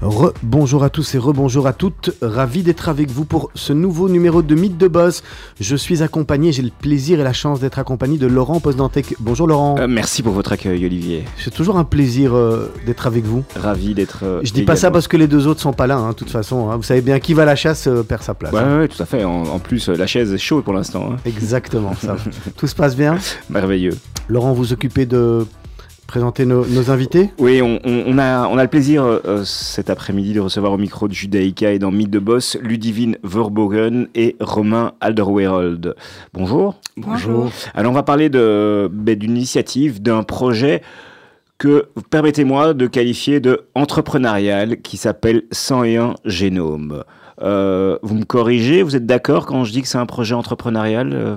Re-bonjour à tous et re-bonjour à toutes. Ravi d'être avec vous pour ce nouveau numéro de Mythe de Boss. Je suis accompagné, j'ai le plaisir et la chance d'être accompagné de Laurent Postdantec. Bonjour Laurent. Euh, merci pour votre accueil Olivier. C'est toujours un plaisir euh, d'être avec vous. Ravi d'être. Euh, Je dis pas ça parce que les deux autres sont pas là, hein, de toute façon. hein. Vous savez bien qui va à la chasse perd sa place. Ouais, hein. ouais, tout à fait. En, en plus, la chaise est chaude pour l'instant. hein. Exactement, ça. Tout se passe bien. Merveilleux. Laurent, vous occupez de présenter nos, nos invités? Oui, on, a, on a le plaisir euh, cet après-midi de recevoir au micro de Judaïka et dans Mythe de Boss Ludivine Verbogen et Romain Alderweireld. Bonjour. Bonjour. Alors, on va parler de- ben, d'une initiative, d'un projet que, permettez-moi de qualifier de entrepreneurial qui s'appelle 101 Génome. Euh, vous me corrigez, vous êtes d'accord quand je dis que c'est un projet entrepreneurial euh?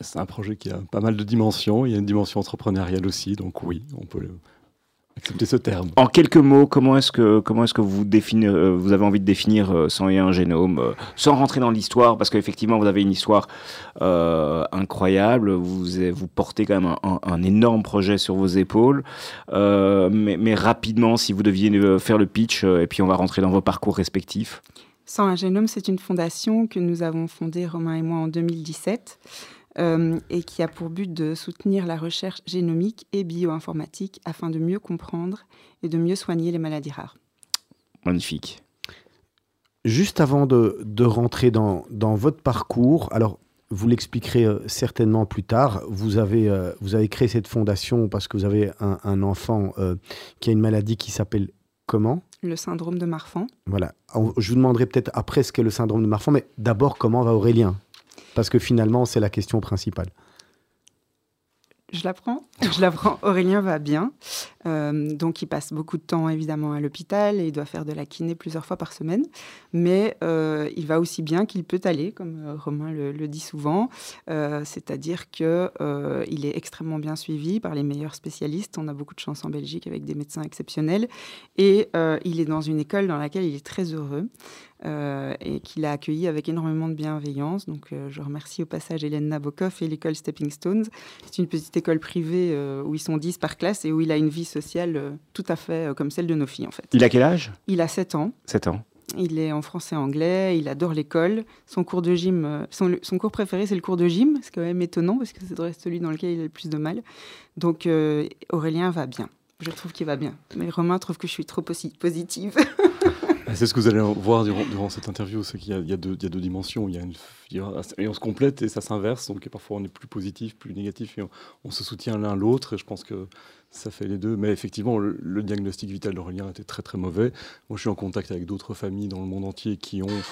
C'est un projet qui a pas mal de dimensions. Il y a une dimension entrepreneuriale aussi, donc oui, on peut accepter ce terme. En quelques mots, comment est-ce que comment est-ce que vous définir, euh, vous avez envie de définir euh, 101 génome, euh, sans rentrer dans l'histoire, parce qu'effectivement vous avez une histoire euh, incroyable, vous vous portez quand même un, un- un énorme projet sur vos épaules, Euh, mais, mais rapidement, si vous deviez euh, faire le pitch, euh, et puis on va rentrer dans vos parcours respectifs. 101 Génome, c'est une fondation que nous avons fondée, Romain et moi, en 2017, euh, et qui a pour but de soutenir la recherche génomique et bioinformatique afin de mieux comprendre et de mieux soigner les maladies rares. Magnifique. Juste avant de, de rentrer dans, dans votre parcours, alors vous l'expliquerez euh, certainement plus tard, vous avez, euh, vous avez créé cette fondation parce que vous avez un, un enfant euh, qui a une maladie qui s'appelle comment? Le syndrome de Marfan. Voilà. Je vous demanderai peut-être après ce qu'est le syndrome de Marfan, mais d'abord comment va Aurélien? Parce que finalement, c'est la question principale. Je l'apprends. Je l'apprends. Aurélien va bien. Euh, donc, il passe beaucoup de temps, évidemment, à l'hôpital et il doit faire de la kiné plusieurs fois par semaine. Mais euh, il va aussi bien qu'il peut aller, comme euh, Romain le, dit souvent. C'est-à-dire qu'il est extrêmement bien suivi par les meilleurs spécialistes. On a beaucoup de chance en Belgique avec des médecins exceptionnels. Et il est dans une école dans laquelle il est très heureux. Euh, et qu'il a accueilli avec énormément de bienveillance. Donc, euh, je remercie au passage Hélène Nabokov et l'école Stepping Stones. C'est une petite école privée euh, où ils sont 10 par classe et où il a une vie sociale euh, tout à fait comme celle de nos filles, en fait. Il a quel âge? Il a 7 ans. 7 ans. Il est en français anglais, il adore l'école. Son cours de gym, son, son cours préféré, c'est le cours de gym. C'est quand même étonnant parce que c'est celui dans lequel il a le plus de mal. Donc Aurélien va bien. Je trouve qu'il va bien. Mais Romain trouve que je suis trop posi- positive. Et C'est ce que vous allez voir durant, cette interview, c'est qu'il y, a- deux- dimensions. Il y a une, il et on se complète et ça s'inverse. Donc parfois on est plus positif, plus négatif et on, se soutient l'un l'autre. Et je pense que ça fait les deux. Mais effectivement, le, le diagnostic vital d'Aurélien était très très mauvais. Moi, je suis en contact avec d'autres familles dans le monde entier qui ont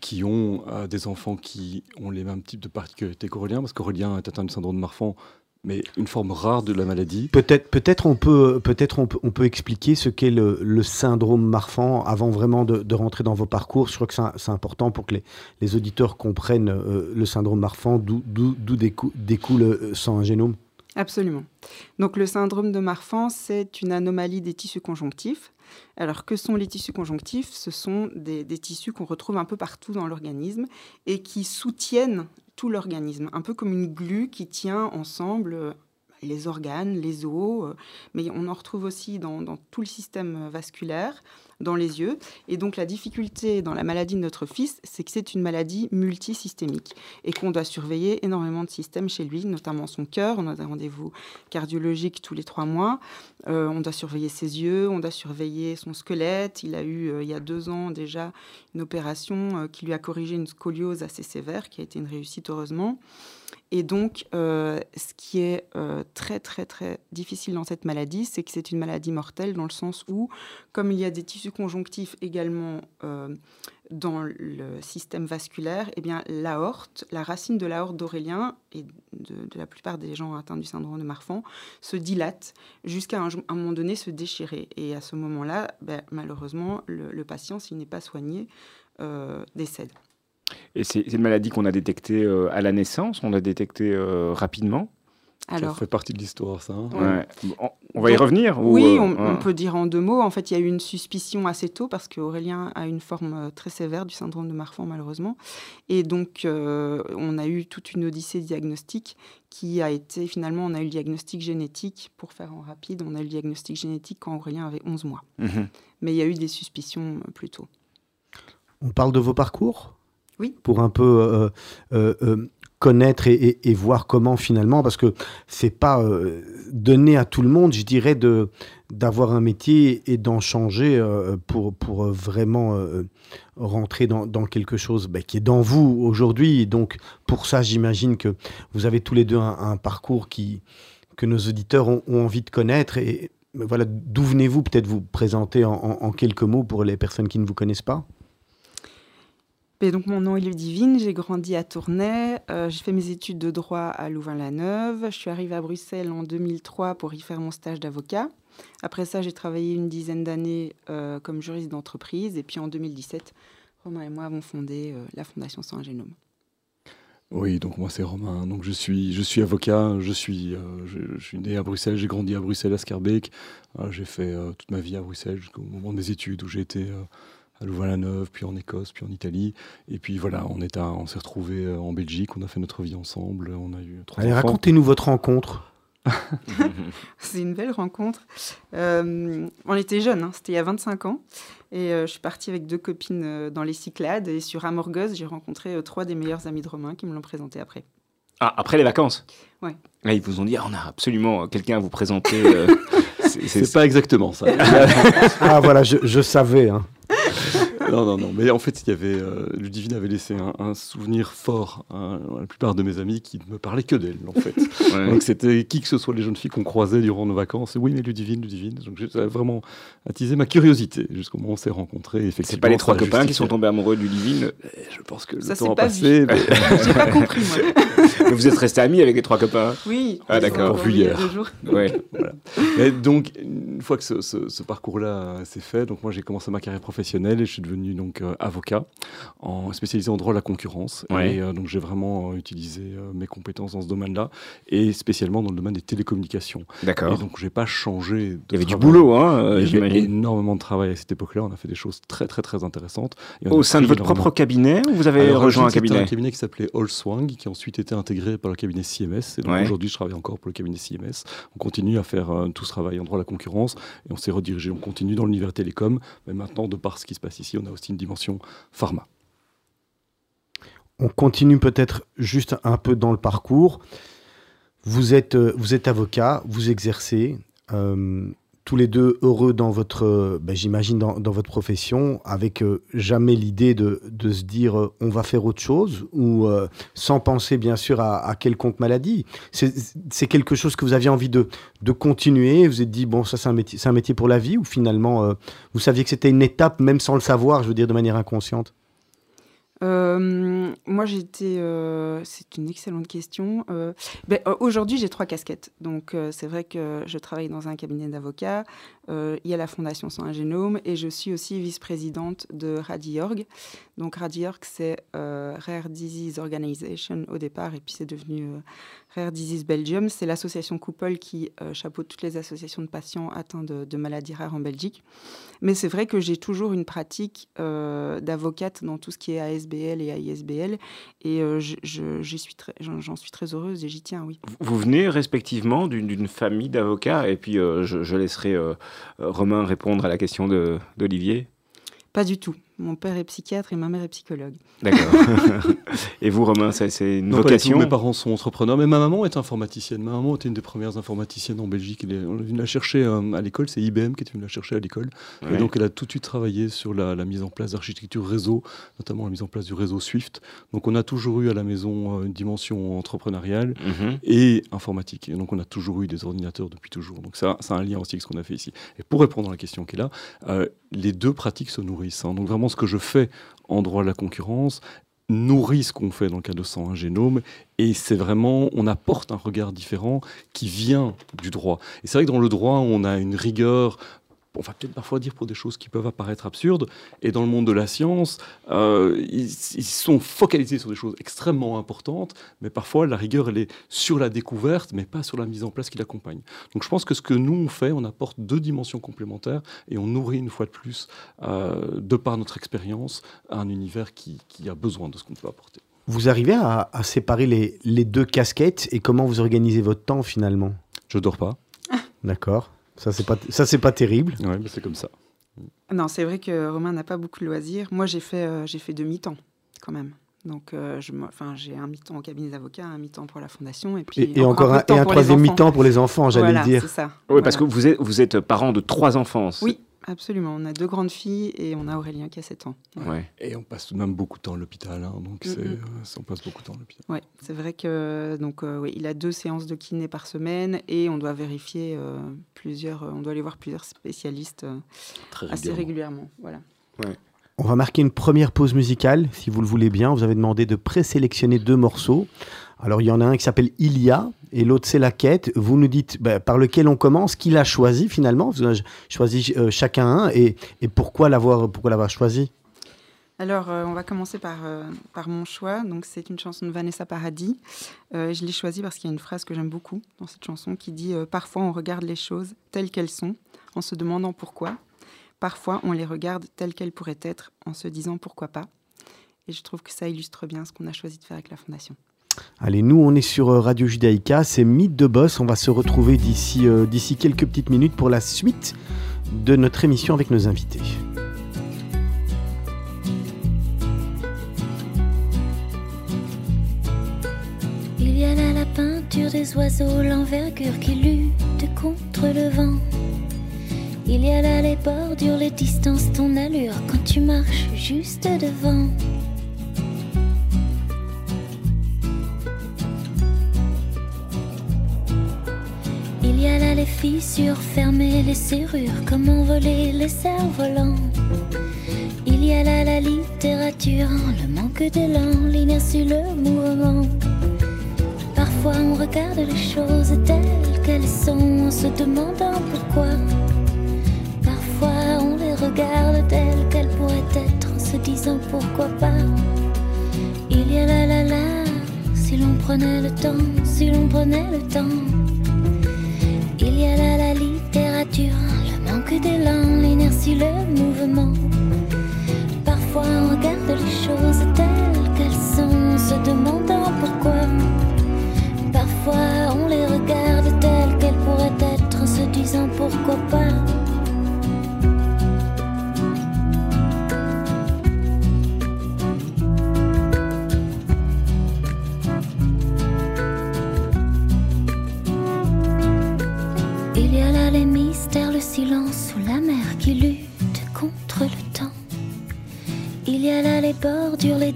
qui ont euh, des enfants qui ont les mêmes types de particularités qu'Aurélien, parce qu'Aurélien est atteint du syndrome de Marfan, mais une forme rare de la maladie. Peut-être peut-être on, peut, peut, on, peut, on peut expliquer ce qu'est le, le syndrome Marfan avant vraiment de, de rentrer dans vos parcours. Je crois que c'est important pour que les, les auditeurs comprennent euh, le syndrome Marfan, d'où d'où- d'où décou- découle euh, sans un génome. Absolument. Donc le syndrome de Marfan, c'est une anomalie des tissus conjonctifs. Alors que sont les tissus conjonctifs? Ce sont des, des tissus qu'on retrouve un peu partout dans l'organisme et qui soutiennent tout l'organisme, un peu comme une glue qui tient ensemble euh, les organes, les os, euh, mais on en retrouve aussi dans, tout le système vasculaire, dans les yeux. Et donc la difficulté dans la maladie de notre fils, c'est que c'est une maladie multisystémique et qu'on doit surveiller énormément de systèmes chez lui, notamment son cœur. On a des rendez-vous cardiologiques tous les trois mois. Euh, on doit surveiller ses yeux, on doit surveiller son squelette. Il a eu, euh, il y a deux ans déjà, une opération qui lui a corrigé une scoliose assez sévère, qui a été une réussite heureusement. Et donc, euh, ce qui est euh, très, très, très difficile dans cette maladie, c'est que c'est une maladie mortelle dans le sens où, comme il y a des tissus conjonctifs également euh, dans le système vasculaire, eh bien, l'aorte, la racine de l'aorte d'Aurélien et de, la plupart des gens atteints du syndrome de Marfan se dilate jusqu'à un, moment donné se déchirer. Et à ce moment-là, ben, malheureusement, le, patient, s'il n'est pas soigné, décède. Et c'est une maladie qu'on a détectée euh, à la naissance, on l'a détectée euh, rapidement alors, ça fait partie de l'histoire, ça. Hein. On, va y revenir Oui, on, peut dire en deux mots. En fait, il y a eu une suspicion assez tôt parce qu'Aurélien a une forme très sévère du syndrome de Marfan, malheureusement. Et donc, on a eu toute une odyssée diagnostique qui a été, finalement, on a eu le diagnostic génétique, pour faire en rapide, on a eu le diagnostic génétique quand Aurélien avait 11 mois. Mhm. Mais il y a eu des suspicions plus tôt. On parle de vos parcours? Pour un peu euh, euh, euh, connaître et, voir comment finalement, parce que c'est pas donné à tout le monde, je dirais, de d'avoir un métier et d'en changer pour, vraiment rentrer dans, quelque chose bah, qui est dans vous aujourd'hui. Donc pour ça, j'imagine que vous avez tous les deux un, parcours qui, que nos auditeurs ont, envie de connaître. Et voilà, d'où venez-vous? Peut-être vous présenter en, en quelques mots pour les personnes qui ne vous connaissent pas donc, mon nom est Ludivine, j'ai grandi à Tournai, euh, j'ai fait mes études de droit à Louvain-la-Neuve. Je suis arrivée à Bruxelles en 2003 pour y faire mon stage d'avocat. Après ça, j'ai travaillé une dizaine d'années euh, comme juriste d'entreprise. Et puis en 2017, Romain et moi avons fondé euh, la Fondation Sans Génome. Oui, donc moi c'est Romain. Donc je suis, je suis avocat. Je suis, je, suis né à Bruxelles. J'ai grandi à Bruxelles, à Scarbeck. j'ai fait toute ma vie à Bruxelles jusqu'au moment des études où j'ai été à Louvain-la-Neuve, puis en Écosse, puis en Italie. Et puis voilà, on, est on s'est retrouvés euh, en Belgique, on a fait notre vie ensemble, on a eu trois Allez, racontez-nous votre rencontre. c'est une belle rencontre. Euh, on était jeunes, hein, c'était il y a 25 ans. Et euh, je suis partie avec deux copines dans les Cyclades. Et sur Amorgos, j'ai rencontré trois des meilleurs amis de Romain qui me l'ont présenté après. Ah, après les vacances? Ouais. Là, ils vous ont dit, ah, on a absolument quelqu'un à vous présenter. c'est pas exactement ça. ah voilà, je, je savais. Hein non, non, non. Mais en fait, il y avait, euh, Ludivine avait laissé un, souvenir fort à la plupart de mes amis qui ne me parlaient que d'elle, en fait. Donc c'était qui que ce soit les jeunes filles qu'on croisait durant nos vacances. Oui, mais Ludivine, Ludivine. Donc j'ai vraiment attisé ma curiosité jusqu'au moment où on s'est rencontrés. C'est pas les trois copains qui sont tombés amoureux de Ludivine eh, Je pense que le temps a passé. Mais... j'ai pas compris, moi. mais vous êtes restés amis avec les trois copains Oui. Ah d'accord. Vu hier. Ouais. voilà. Et donc, une fois que ce, ce parcours-là s'est fait, donc moi j'ai commencé ma carrière professionnelle et je suis devenu donc euh, avocat, en spécialisé en droit de la concurrence. Et euh, donc j'ai vraiment euh, utilisé mes compétences dans ce domaine-là, et spécialement dans le domaine des télécommunications. D'accord. Et donc j'ai pas changé. De Il y avait du boulot, hein, Il y avait énormément de travail à cette époque-là. On a fait des choses très très très intéressantes. Au sein de votre propre cabinet, ou vous avez rejoint un cabinet un cabinet qui s'appelait Allswang, qui a ensuite été intégré par le cabinet CMS. Et donc aujourd'hui, je travaille encore pour le cabinet CMS. On continue à faire tout ce travail en droit de la concurrence, et on s'est redirigé, on continue dans l'univers télécom, mais maintenant, de par ce qui se passe ici, on a aussi une dimension pharma. On continue peut-être juste un peu dans le parcours. Vous êtes, euh, vous êtes avocat, vous exercez. Euh, tous les deux heureux dans votre, euh, ben, j'imagine, dans, votre profession, avec euh, jamais l'idée de, de, se dire euh, on va faire autre chose, ou sans penser bien sûr à, à quelconque maladie. C'est quelque chose que vous aviez envie de, de continuer, vous vous êtes dit, bon, ça c'est un, métier, un métier pour la vie, ou finalement, vous saviez que c'était une étape, même sans le savoir, je veux dire, de manière inconsciente? Euh, moi, j'étais. Euh, c'est une excellente question. Euh, ben, aujourd'hui, j'ai trois casquettes. Donc, c'est vrai que je travaille dans un cabinet d'avocats. il y a la Fondation Sans un génome et je suis aussi vice-présidente de RadiOrg. Donc, RadiOrg, c'est Rare Disease Organization au départ, et puis c'est devenu Rare Disease Belgium. C'est l'association couple qui chapeaute toutes les associations de patients atteints de, de maladies rares en Belgique. Mais c'est vrai que j'ai toujours une pratique d'avocate dans tout ce qui est ASB et à ISBL. Et euh, j'en suis, très, suis très heureuse et j'y tiens, oui. Vous venez respectivement d'une famille d'avocats, et puis euh, je, laisserai euh, Romain répondre à la question d'Olivier? Pas du tout. Mon père est psychiatre et ma mère est psychologue. D'accord. et vous, Romain, c'est une vocation Mes parents sont entrepreneurs, mais ma maman est informaticienne. Ma maman était une des premières informaticiennes en Belgique. Elle est, on l'a chercher euh, à l'école, c'est IBM qui est venu la chercher à l'école. Et donc, elle a tout de suite travaillé sur la, mise en place d'architecture réseau, notamment la mise en place du réseau Swift. Donc, on a toujours eu à la maison euh, une dimension entrepreneuriale mhm. et informatique. Et donc, on a toujours eu des ordinateurs depuis toujours. Donc, ça, a un lien aussi avec ce qu'on a fait ici. Et pour répondre à la question qui est là, euh, les deux pratiques se nourrissent. hein. Donc vraiment, ce que je fais en droit de la concurrence nourrit ce qu'on fait dans le cas de 101 génome. Et c'est vraiment, on apporte un regard différent qui vient du droit. Et c'est vrai que dans le droit, on a une rigueur on va peut-être parfois dire pour des choses qui peuvent apparaître absurdes. Et dans le monde de la science, euh, ils, ils sont focalisés sur des choses extrêmement importantes, mais parfois la rigueur, elle est sur la découverte, mais pas sur la mise en place qui l'accompagne. Donc je pense que ce que nous, on fait, on apporte deux dimensions complémentaires et on nourrit une fois de plus, euh, de par notre expérience, un univers qui, qui a besoin de ce qu'on peut apporter. Vous arrivez à, à séparer les, les deux casquettes et comment vous organisez votre temps finalement? Je dors pas. D'accord. Ça, c'est pas, ça, c'est pas terrible. Ouais, mais c'est comme ça. Non, c'est vrai que Romain n'a pas beaucoup de loisirs. Moi, j'ai fait, euh, j'ai fait deux mi-temps quand même. Donc, euh, je me- enfin, j'ai un mi-temps au cabinet d'avocat, un mi-temps pour la fondation, et puis Et, et encore un, et un pour les troisième mi-temps pour les enfants, j'allais Voilà, le dire. c'est ça. Oui, parce que vous êtes, vous êtes parent de trois enfants. Oui, absolument. On a deux grandes filles et on a Aurélien qui a 7 ans. Ouais. Et on passe tout de même beaucoup de temps à l'hôpital. hein, donc Mm, c'est, mm. euh, on passe beaucoup de temps à l'hôpital. Ouais, c'est vrai que donc euh, oui, il a deux séances de kiné par semaine et on doit vérifier euh, plusieurs, on doit aller voir plusieurs spécialistes euh, Très assez régulièrement. Voilà. On va marquer une première pause musicale, si vous le voulez bien. Vous avez demandé de présélectionner deux morceaux. Alors, il y en a un qui s'appelle Il y a et l'autre, c'est La quête. Vous nous dites bah, par lequel on commence, qui l'a choisi finalement? Vous avez choisi chacun un et, pourquoi l'avoir choisi? Alors, euh, on va commencer par, euh, par mon choix. Donc, c'est une chanson de Vanessa Paradis. Euh, je l'ai choisie parce qu'il y a une phrase que j'aime beaucoup dans cette chanson qui dit Parfois, on regarde les choses telles qu'elles sont en se demandant pourquoi. Parfois, on les regarde telles qu'elles pourraient être en se disant pourquoi pas. Et je trouve que ça illustre bien ce qu'on a choisi de faire avec la Fondation. Allez, nous, on est sur euh, Radio Judaïka, c'est Mythe de Boss. On va se retrouver d'ici euh, d'ici quelques petites minutes pour la suite de notre émission avec nos invités. Il y a là la peinture des oiseaux, l'envergure qui lutte contre le vent. Il y a là les bordures, les distances, ton allure quand tu marches juste devant. Fissures fermées, les serrures, comment voler les cerfs-volants. Il y a là la littérature, le manque d'élan, l'inertie, le mouvement. Parfois on regarde les choses telles qu'elles sont en se demandant pourquoi. Parfois on les regarde telles qu'elles pourraient être en se disant pourquoi pas. Il y a la la la, si l'on prenait le temps, si l'on prenait le temps. Il y a là la littérature, le manque d'élan, l'inertie, le mouvement. Parfois on regarde les choses telles qu'elles sont se demandant pourquoi. Parfois on les regarde telles qu'elles pourraient être se disant pourquoi pas.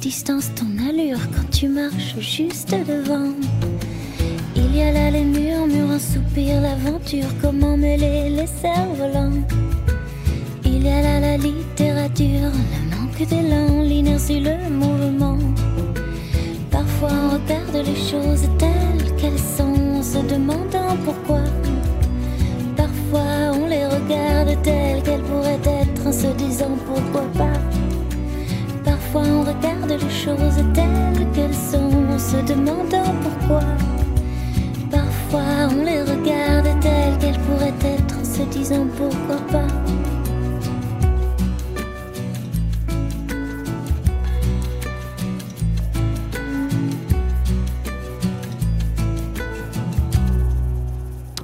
Distances, ton allure quand tu marches juste devant. Regarde les choses telles qu'elles sont en se demandant pourquoi. Parfois on les regarde telles qu'elles pourraient être en se disant pourquoi pas.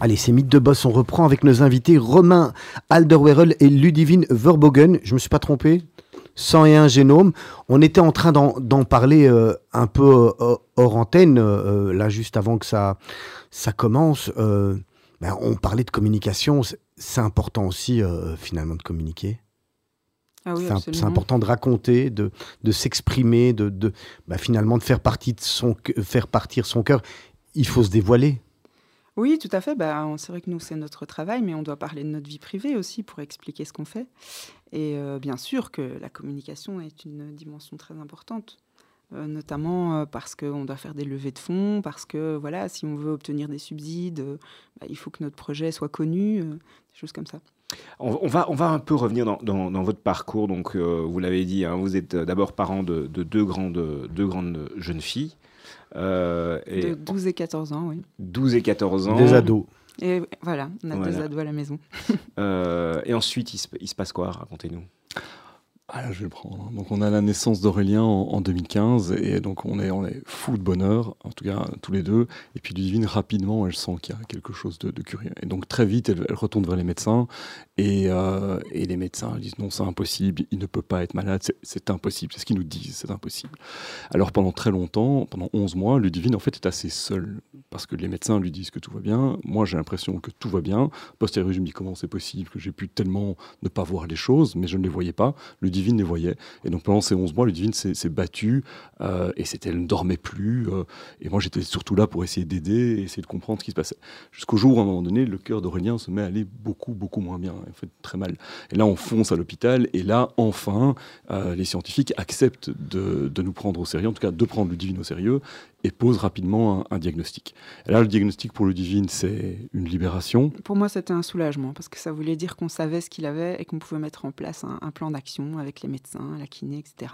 Allez, c'est Mythe de Boss, on reprend avec nos invités Romain Alderweireld et Ludivine Verbogen. Je me suis pas trompé? 101 génomes. On était en train d'en parler euh, un peu euh, hors antenne, euh, là juste avant que ça, ça commence. Ben, on parlait de communication, c'est- important aussi finalement de communiquer. Ah oui, C'est important de raconter, de, de s'exprimer, de, de bah, finalement de faire, partie de son, faire partir son cœur. Il faut se dévoiler. Oui, tout à fait. Bah, c'est vrai que nous, c'est notre travail, mais on doit parler de notre vie privée aussi pour expliquer ce qu'on fait. Et euh, bien sûr que la communication est une dimension très importante. Euh, notamment euh, parce qu'on doit faire des levées de fonds, parce que voilà, si on veut obtenir des subsides, bah, il faut que notre projet soit connu, des choses comme ça. On, va, on va un peu revenir dans, votre parcours. Donc, vous l'avez dit, hein, vous êtes d'abord parent de, deux, grandes, deux grandes jeunes filles. et, de 12 et 14 ans, oui. 12 et 14 ans. Des ados. Et voilà, on a deux ados à la maison. et ensuite, il se, il se passe quoi? Racontez-nous. Ah, je vais le prendre. Donc, on a la naissance d'Aurélien en, 2015, et donc on est, on est fou de bonheur, en tout cas tous les deux. Et puis, Ludivine, rapidement, elle sent qu'il y a quelque chose de, curieux. Et donc, très vite, elle, retourne vers les médecins, et, euh, et, les médecins disent non, c'est impossible, il ne peut pas être malade, c'est impossible. C'est ce qu'ils nous disent, c'est impossible. Alors, pendant très longtemps, pendant 11 mois, Ludivine, en fait, est assez seule, parce que les médecins lui disent que tout va bien. Moi, j'ai l'impression que tout va bien. Postérieurement, je me dis comment c'est possible que j'ai pu tellement ne pas voir les choses, mais je ne les voyais pas. Ludivine les voyait. Et donc pendant ces 11 mois, Ludivine s'est battue euh, et elle ne dormait plus. Euh, et moi, j'étais surtout là pour essayer d'aider, essayer de comprendre ce qui se passait. Jusqu'au jour où, à un moment donné, le cœur d'Aurélien se met à aller beaucoup, beaucoup moins bien, en fait très mal. Et là, on fonce à l'hôpital. Et là, enfin, euh, les scientifiques acceptent de, de, nous prendre au sérieux, en tout cas de prendre Ludivine au sérieux, et posent rapidement un, diagnostic. Là, le diagnostic pour Ludivine, c'est une libération. Pour moi, c'était un soulagement, parce que ça voulait dire qu'on savait ce qu'il avait et qu'on pouvait mettre en place un, un plan d'action avec les médecins, la kiné, etc.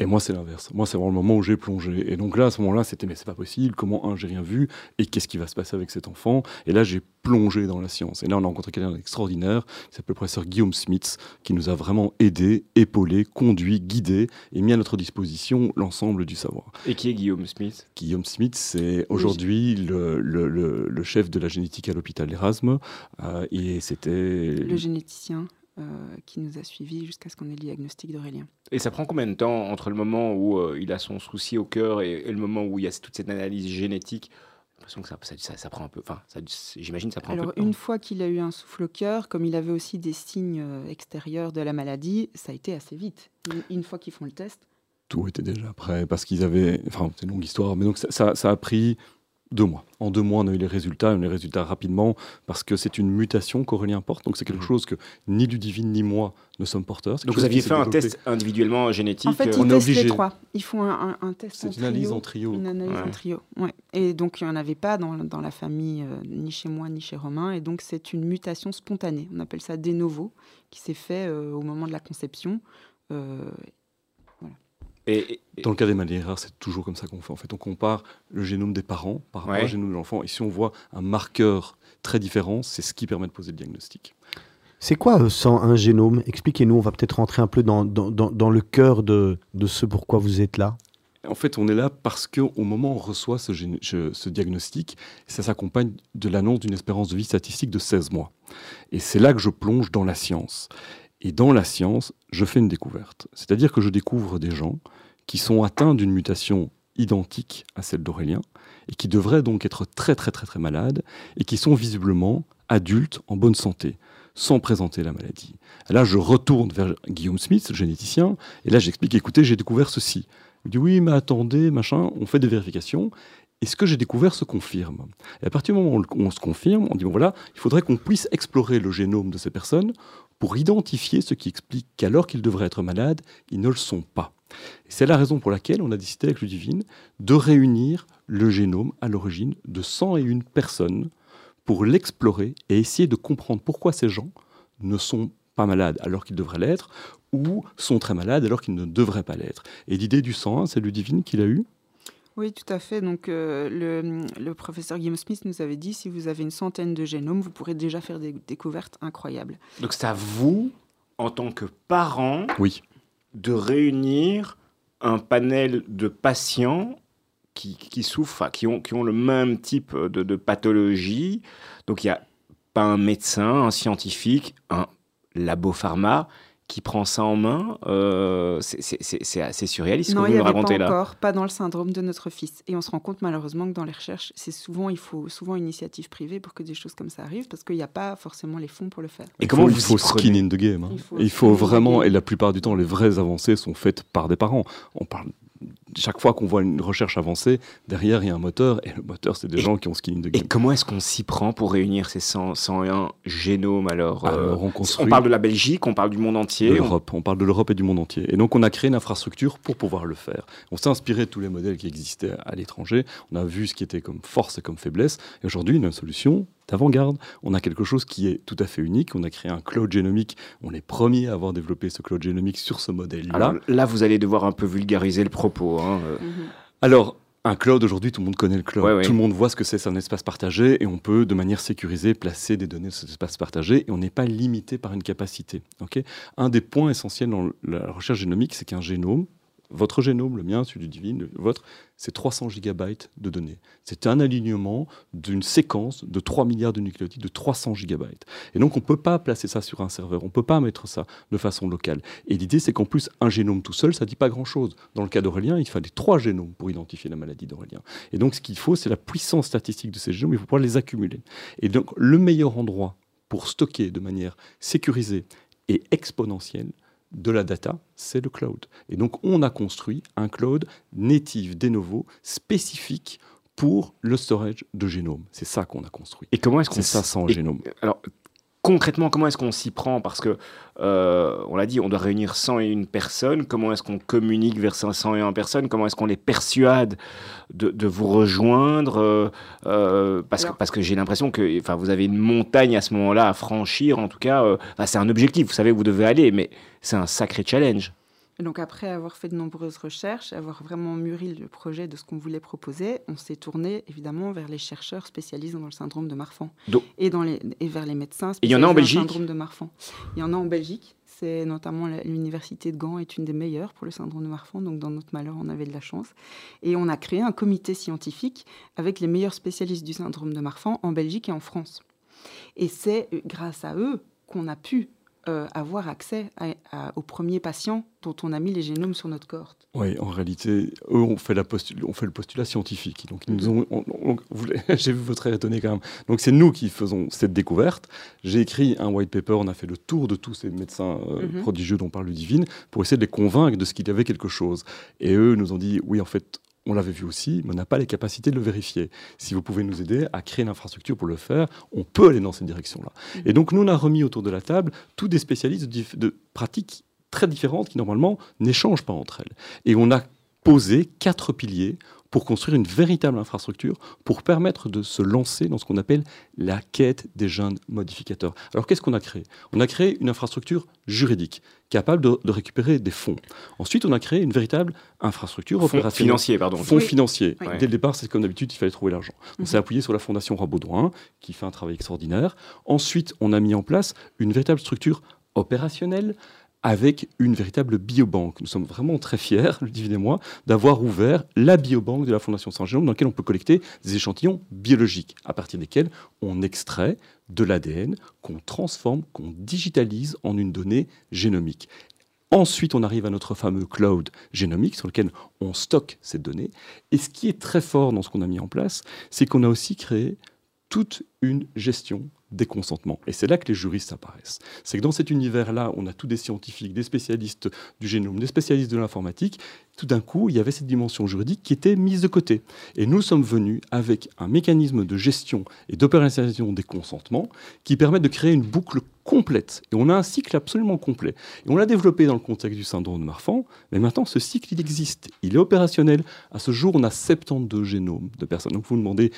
Et moi, c'est l'inverse. Moi, c'est vraiment le moment où j'ai plongé. Et donc là, à ce moment-là, c'était mais c'est pas possible. Comment un, j'ai rien vu? Et qu'est-ce qui va se passer avec cet enfant? Et là, j'ai plongé dans la science. Et là, on a rencontré quelqu'un d'extraordinaire qui s'appelle le professeur Guillaume Smith, qui nous a vraiment aidé, épaulé, conduit, guidé et mis à notre disposition l'ensemble du savoir. Et qui est Guillaume Smith Guillaume Smith, c'est aujourd'hui le, le, le, chef de la génétique à l'hôpital Erasme. Euh, et c'était le généticien. Euh, qui nous a suivis jusqu'à ce qu'on ait le diagnostic d'Aurélien. Et ça prend combien de temps entre le moment où euh, il a son souci au cœur et, le moment où il y a toute cette analyse génétique? Que ça, ça, prend un peu. Enfin, j'imagine ça prend Alors, un peu. une fois qu'il a eu un souffle au cœur, comme il avait aussi des signes euh, extérieurs de la maladie, ça a été assez vite. Une, fois qu'ils font le test. Tout était déjà prêt parce qu'ils avaient. Enfin, c'est une longue histoire, mais donc ça, ça a pris deux mois. En deux mois, on a eu les résultats, on a eu les résultats rapidement, parce que c'est une mutation qu'Aurélien porte, donc c'est quelque mhm. chose que ni Ludivine ni moi ne sommes porteurs. Donc vous aviez fait un test individuellement génétique En fait, ils on est obligé. les trois. Ils font un, un, test C'est une analyse en trio. Une analyse en trio, ouais. Et donc il n'y en avait pas dans, dans la famille, euh, ni chez moi, ni chez Romain, et donc c'est une mutation spontanée. On appelle ça de novo, qui s'est fait euh, au moment de la conception. Euh, dans le cas des maladies rares, c'est toujours comme ça qu'on fait. En fait, on compare le génome des parents par rapport au génome de l'enfant. Et si on voit un marqueur très différent, c'est ce qui permet de poser le diagnostic. C'est quoi euh, un génome? Expliquez-nous, on va peut-être rentrer un peu dans, dans, dans, le cœur de, de, ce pourquoi vous êtes là. En fait, on est là parce qu'au moment où on reçoit ce, ce diagnostic, ça s'accompagne de l'annonce d'une espérance de vie statistique de 16 mois. Et c'est là que je plonge dans la science. Et dans la science, je fais une découverte. C'est-à-dire que je découvre des gens qui sont atteints d'une mutation identique à celle d'Aurélien et qui devraient donc être très très très très malades et qui sont visiblement adultes en bonne santé sans présenter la maladie. là, je retourne vers Guillaume Smith, le généticien, et là j'explique, écoutez, j'ai découvert ceci. Il dit, oui, mais attendez, machin, on fait des vérifications, et ce que j'ai découvert se confirme. Et à partir du moment où on se confirme, on dit, bon voilà, il faudrait qu'on puisse explorer le génome de ces personnes pour identifier ce qui explique qu'alors qu'ils devraient être malades, ils ne le sont pas. C'est la raison pour laquelle on a décidé avec Ludivine de réunir le génome à l'origine de 101 personnes pour l'explorer et essayer de comprendre pourquoi ces gens ne sont pas malades alors qu'ils devraient l'être ou sont très malades alors qu'ils ne devraient pas l'être. Et l'idée du 101, c'est Ludivine qui l'a eu oui, tout à fait. Donc, euh, le, professeur Guillaume Smith nous avait dit si vous avez une centaine de génomes, vous pourrez déjà faire des découvertes incroyables. Donc, c'est à vous, en tant que parent, oui. De réunir un panel de patients qui, qui souffrent, qui ont, qui ont le même type de, de pathologie. Donc, il n'y a pas un médecin, un scientifique, un labo pharma qui prend ça en main, euh, c'est assez surréaliste non, que vous me racontez là. Non, encore, pas dans le syndrome de notre fils. Et on se rend compte malheureusement que dans les recherches, c'est souvent il faut souvent une initiative privée pour que des choses comme ça arrivent, parce qu'il n'y a pas forcément les fonds pour le faire. Et comment il faut, il faut skin in the game. Hein. Il faut, vraiment, et la plupart du temps, les vraies avancées sont faites par des parents. On parle chaque fois qu'on voit une recherche avancer, derrière il y a un moteur, et le moteur c'est des gens qui ont ce de Et comment est-ce qu'on s'y prend pour réunir ces 100, 101 génomes alors, euh, on, on, parle de la Belgique, on parle du monde entier. L'Europe, on... parle de l'Europe et du monde entier. Et donc on a créé une infrastructure pour pouvoir le faire. On s'est inspiré de tous les modèles qui existaient à l'étranger, on a vu ce qui était comme force et comme faiblesse, et aujourd'hui on a une solution d'avant-garde. On a quelque chose qui est tout à fait unique. On a créé un cloud génomique. On est premier à avoir développé ce cloud génomique sur ce modèle-là. Là, vous allez devoir un peu vulgariser le propos. Hein, mhm. Alors, un cloud, aujourd'hui, tout le monde connaît le cloud. Tout le monde voit ce que c'est, c'est un espace partagé et on peut, de manière sécurisée, placer des données sur cet espace partagé et on n'est pas limité par une capacité. un des points essentiels dans la recherche génomique, c'est qu'un génome, votre génome, le mien, celui du Divine, le vôtre, c'est 300 gigabytes de données. C'est un alignement d'une séquence de 3 milliards de nucléotides de 300 gigabytes. Et donc, on ne peut pas placer ça sur un serveur, on ne peut pas mettre ça de façon locale. Et l'idée, c'est qu'en plus, un génome tout seul, ça ne dit pas grand-chose. Dans le cas d'Aurélien, il fallait trois génomes pour identifier la maladie d'Aurélien. Et donc, ce qu'il faut, c'est la puissance statistique de ces génomes, il faut pouvoir les accumuler. Et donc, le meilleur endroit pour stocker de manière sécurisée et exponentielle, de la data, c'est le cloud. Et donc, on a construit un cloud native de novo spécifique pour le storage de génome. C'est ça qu'on a construit. Et comment est-ce qu'on ça sans génome? Alors, concrètement, comment est-ce qu'on s'y prend? Parce que, euh, on l'a dit, on doit réunir 101 personnes. Comment est-ce qu'on communique vers ces 101 personnes? Comment est-ce qu'on les persuade de, vous rejoindre? Euh, euh, parce, que, parce que j'ai l'impression que vous avez une montagne à ce moment-là à franchir. En tout cas, c'est un objectif. Vous savez où vous devez aller, mais c'est un sacré challenge donc après avoir fait de nombreuses recherches, avoir vraiment mûri le projet de ce qu'on voulait proposer, on s'est tourné évidemment vers les chercheurs spécialisés dans le syndrome de Marfan et, dans les, et vers les médecins spécialisés dans le syndrome de Marfan. Il y en a en Belgique. C'est notamment l'université de Gand est une des meilleures pour le syndrome de Marfan. Donc dans notre malheur, on avait de la chance. Et on a créé un comité scientifique avec les meilleurs spécialistes du syndrome de Marfan en Belgique et en France. Et c'est euh, grâce à eux qu'on a pu euh, avoir accès aux premiers patients dont on a mis les génomes sur notre cohorte. Oui, en réalité, eux ont fait, la on fait le postulat scientifique. Donc, ils nous ont, j'ai vu votre air étonné quand même. Donc, c'est nous qui faisons cette découverte. J'ai écrit un white paper, on a fait le tour de tous ces médecins euh, mhm. prodigieux dont parle Ludivine pour essayer de les convaincre de ce qu'il y avait quelque chose. Et eux nous ont dit, oui, en fait, on l'avait vu aussi, mais on n'a pas les capacités de le vérifier. Si vous pouvez nous aider à créer l'infrastructure pour le faire, on peut aller dans cette direction-là. Mm. Et donc, nous, on a remis autour de la table tous des spécialistes de, pratiques très différentes qui, normalement, n'échangent pas entre elles. Et on a posé quatre piliers pour construire une véritable infrastructure pour permettre de se lancer dans ce qu'on appelle la quête des jeunes modificateurs. Alors qu'est-ce qu'on a créé? On a créé une infrastructure juridique capable de, récupérer des fonds. Ensuite, on a créé une véritable infrastructure fonds financier, pardon. Fonds financiers. Dès le départ, c'est comme d'habitude, il fallait trouver l'argent. On s'est mhm. appuyé sur la fondation Rabaudouin, qui fait un travail extraordinaire. Ensuite, on a mis en place une véritable structure opérationnelle avec une véritable biobanque. Nous sommes vraiment très fiers, le et moi, d'avoir ouvert la biobanque de la Fondation Saint Génome dans laquelle on peut collecter des échantillons biologiques à partir desquels on extrait de l'ADN qu'on transforme, qu'on digitalise en une donnée génomique. Ensuite, on arrive à notre fameux cloud génomique sur lequel on stocke ces données. Et ce qui est très fort dans ce qu'on a mis en place, c'est qu'on a aussi créé toute une gestion des consentements. Et c'est là que les juristes apparaissent. C'est que dans cet univers-là, on a tous des scientifiques, des spécialistes du génome, des spécialistes de l'informatique. Tout d'un coup, il y avait cette dimension juridique qui était mise de côté. Et nous sommes venus avec un mécanisme de gestion et d'opérationnalisation des consentements qui permet de créer une boucle complète. Et on a un cycle absolument complet. Et on l'a développé dans le contexte du syndrome de Marfan, mais maintenant ce cycle, il existe. Il est opérationnel. À ce jour, on a 72 génomes de personnes. Donc vous vous demandez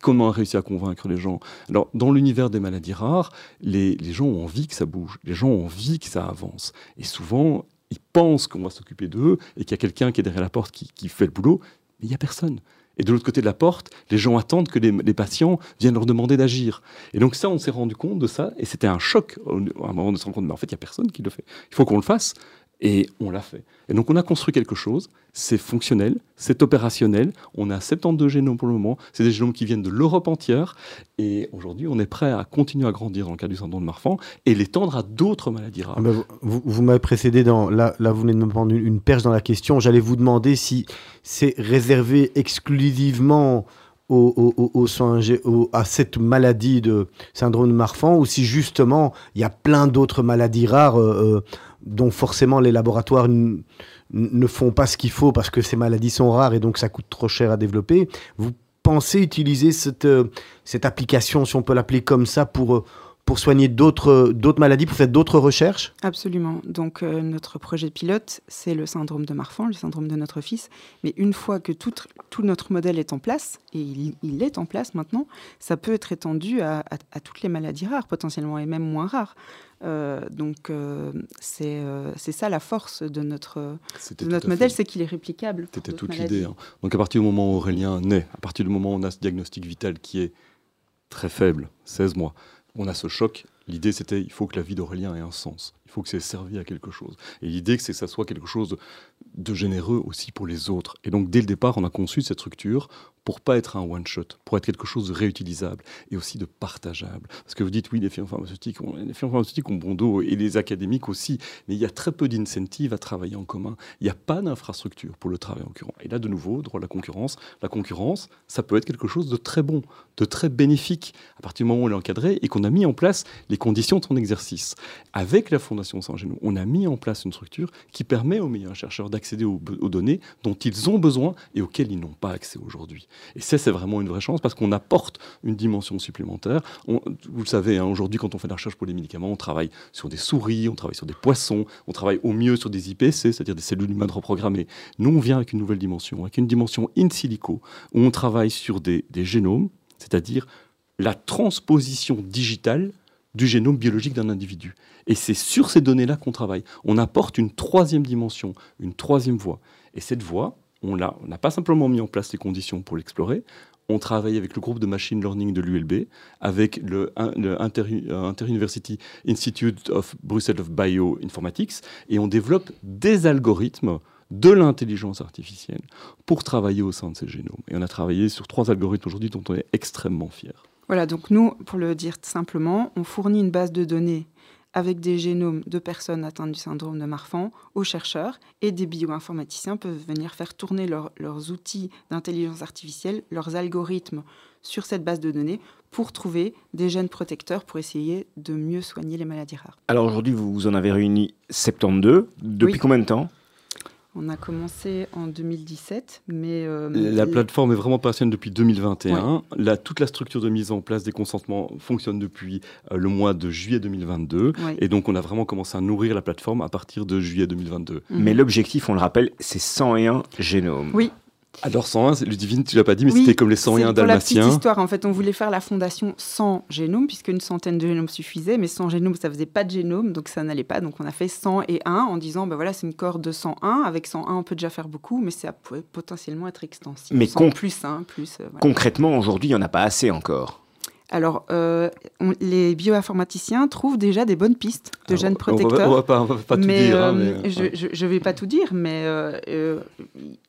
comment on a réussi à convaincre les gens. Alors, dans l'univers des maladies rares, les, les gens ont envie que ça bouge. Les gens ont envie que ça avance. Et souvent, ils pensent qu'on va s'occuper d'eux et qu'il y a quelqu'un qui est derrière la porte qui, qui fait le boulot, mais il n'y a personne. Et de l'autre côté de la porte, les gens attendent que les, patients viennent leur demander d'agir. Et donc ça, on s'est rendu compte de ça, et c'était un choc à un moment de se rendre compte, mais en fait, il n'y a personne qui le fait. Il faut qu'on le fasse. Et on l'a fait. Et donc on a construit quelque chose, c'est fonctionnel, c'est opérationnel, on a 72 génomes pour le moment, c'est des génomes qui viennent de l'Europe entière, et aujourd'hui on est prêt à continuer à grandir dans le cas du syndrome de Marfan et l'étendre à d'autres maladies rares. Ah ben, vous, m'avez précédé dans, là, là vous venez de me prendre une, perche dans la question, j'allais vous demander si c'est réservé exclusivement à cette maladie de syndrome de Marfan ou si justement il y a plein d'autres maladies rares euh, euh, dont forcément les laboratoires ne font pas ce qu'il faut parce que ces maladies sont rares et donc ça coûte trop cher à développer. Vous pensez utiliser cette, euh, cette application, si on peut l'appeler comme ça, pour pour soigner d'autres maladies, pour faire d'autres recherches Absolument. Donc euh, notre projet pilote, c'est le syndrome de Marfan, le syndrome de notre fils. Mais une fois que tout, tout notre modèle est en place, et il, est en place maintenant, ça peut être étendu à, à, toutes les maladies rares potentiellement, et même moins rares. Euh, donc euh, c'est ça la force de notre, de notre modèle, c'est qu'il est réplicable. C'était toute l'idée. Hein. Donc à partir du moment où Aurélien naît, à partir du moment où on a ce diagnostic vital qui est très faible, 16 mois, on a ce choc. L'idée, c'était il faut que la vie d'Aurélien ait un sens. Il faut que ait servi à quelque chose. Et l'idée, c'est que ça soit quelque chose de généreux aussi pour les autres. Et donc, dès le départ, on a conçu cette structure pour pas être un one-shot, pour être quelque chose de réutilisable et aussi de partageable. Parce que vous dites, oui, les firmes pharmaceutiques ont, les pharmaceutiques ont bon dos et les académiques aussi, mais il y a très peu d'incentives à travailler en commun. Il n'y a pas d'infrastructure pour le travail en concurrent. Et là, de nouveau, droit à la concurrence. La concurrence, ça peut être quelque chose de très bon, de très bénéfique, à partir du moment où on est encadré et qu'on a mis en place les conditions de son exercice. Avec la Fondation Saint-Genou, on a mis en place une structure qui permet aux meilleurs chercheurs d'accéder aux données dont ils ont besoin et auxquelles ils n'ont pas accès aujourd'hui. Et ça, c'est vraiment une vraie chance parce qu'on apporte une dimension supplémentaire. vous le savez, hein, aujourd'hui, quand on fait de la recherche pour les médicaments, on travaille sur des souris, on travaille sur des poissons, on travaille au mieux sur des IPC, c'est-à-dire des cellules humaines reprogrammées. Nous, on vient avec une nouvelle dimension, avec une dimension in silico, où on travaille sur des, des génomes, c'est-à-dire la transposition digitale du génome biologique d'un individu. Et c'est sur ces données-là qu'on travaille. On apporte une troisième dimension, une troisième voie. Et cette voie, on n'a pas simplement mis en place les conditions pour l'explorer, on travaille avec le groupe de machine learning de l'ULB, avec le, Inter-University Institute of Brussels of Bioinformatics, et on développe des algorithmes de l'intelligence artificielle pour travailler au sein de ces génomes. Et on a travaillé sur trois algorithmes aujourd'hui dont on est extrêmement fier. Voilà, donc nous, pour le dire simplement, on fournit une base de données avec des génomes de personnes atteintes du syndrome de Marfan aux chercheurs et des bioinformaticiens peuvent venir faire tourner leurs outils d'intelligence artificielle, leurs algorithmes sur cette base de données pour trouver des gènes protecteurs pour essayer de mieux soigner les maladies rares. Alors aujourd'hui, vous en avez réuni 72. Depuis combien de temps? On a commencé en 2017, mais... Euh, la plateforme est vraiment opérationnelle depuis 2021. toute la structure de mise en place des consentements fonctionne depuis euh, le mois de juillet 2022. Et donc, on a vraiment commencé à nourrir la plateforme à partir de juillet 2022. Mais l'objectif, on le rappelle, c'est 101 génomes. Oui, alors 101, Ludivine, tu l'as pas dit, mais c'était comme les 101 dalmatiens. C'est la petite histoire, en fait, on voulait faire la fondation sans génome, puisque une centaine de génomes suffisait, mais sans génome, ça faisait pas de génome, donc ça n'allait pas. Donc on a fait 100 et 1 en disant, ben voilà, c'est une cohorte de 101. Avec 101, on peut déjà faire beaucoup, mais ça pourrait potentiellement être extensible. Mais plus 1, plus. Euh, concrètement, aujourd'hui, il n'y en a pas assez encore. Alors, euh, les bioinformaticiens trouvent déjà des bonnes pistes de gènes protecteurs. On va, va pas, tout dire. Hein, euh, je ne vais pas tout dire, mais euh,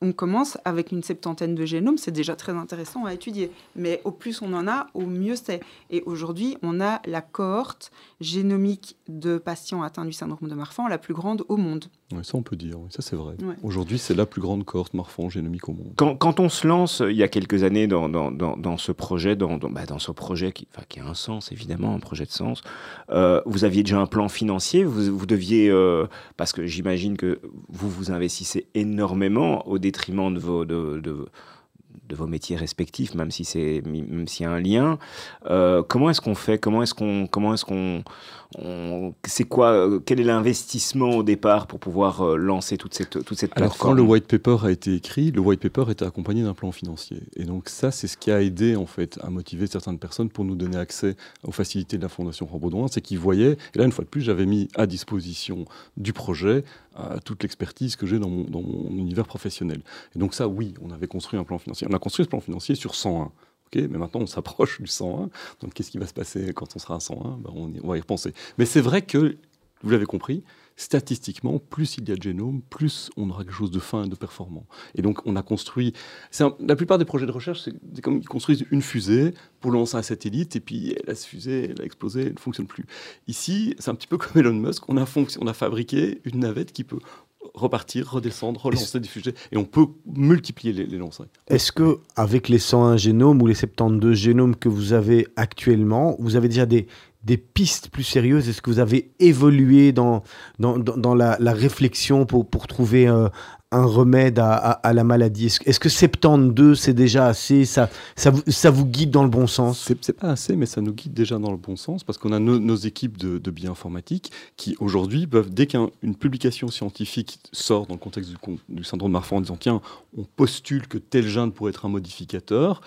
on commence avec une septantaine de génomes. C'est déjà très intéressant à étudier. Mais au plus on en a, au mieux c'est. Et aujourd'hui, on a la cohorte génomique de patients atteints du syndrome de Marfan la plus grande au monde. Oui, ça on peut dire, ça c'est vrai. Aujourd'hui, c'est la plus grande cohorte Marfan génomique au monde. Quand, on se lance, il y a quelques années, dans, dans, ce projet, dans, bah, dans ce projet qui, qui, a un sens, évidemment, un projet de sens. Euh, vous aviez déjà un plan financier, vous, vous deviez, euh, parce que j'imagine que vous vous investissez énormément au détriment de vos, de, de, de vos métiers respectifs, même si c'est même s'il y a un lien. Euh, comment est-ce qu'on fait? Comment est-ce qu'on comment est-ce qu'on c'est quoi euh, Quel est l'investissement au départ pour pouvoir euh, lancer toute cette toute cette Alors quand le white paper a été écrit, le white paper était accompagné d'un plan financier, et donc ça c'est ce qui a aidé en fait à motiver certaines personnes pour nous donner accès aux facilités de la Fondation Baudouin, c'est qu'ils voyaient. Et là une fois de plus, j'avais mis à disposition du projet toute l'expertise que j'ai dans mon univers professionnel. Et donc ça, oui, on avait construit un plan financier. On a construit ce plan financier sur 101 mais maintenant on s'approche du 101. Donc qu'est-ce qui va se passer quand on sera à 101 ben, on, va y repenser. Mais c'est vrai que, vous l'avez compris, statistiquement, plus il y a de génomes, plus on aura quelque chose de fin et de performant. Et donc, on a construit. la plupart des projets de recherche, c'est comme ils construisent une fusée pour lancer un satellite, et puis la fusée, elle a explosé, elle ne fonctionne plus. Ici, c'est un petit peu comme Elon Musk. On a fabriqué une navette qui peut repartir, redescendre, relancer des sujets, et on peut multiplier les, les lancers. Est-ce que avec les 101 génomes ou les 72 génomes que vous avez actuellement, vous avez déjà des, des pistes plus sérieuses? Est-ce que vous avez évolué dans, dans, dans, dans la, la, réflexion pour, pour trouver euh, un remède à, la maladie? Est-ce que 72, c'est déjà assez? Ça, ça, vous, guide dans le bon sens? C'est pas assez, mais ça nous guide déjà dans le bon sens parce qu'on a no, nos équipes de, de bioinformatique qui, aujourd'hui, peuvent, dès qu'une un, publication scientifique sort dans le contexte du, du syndrome de Marfan en disant tiens, on postule que tel gène pourrait être un modificateur,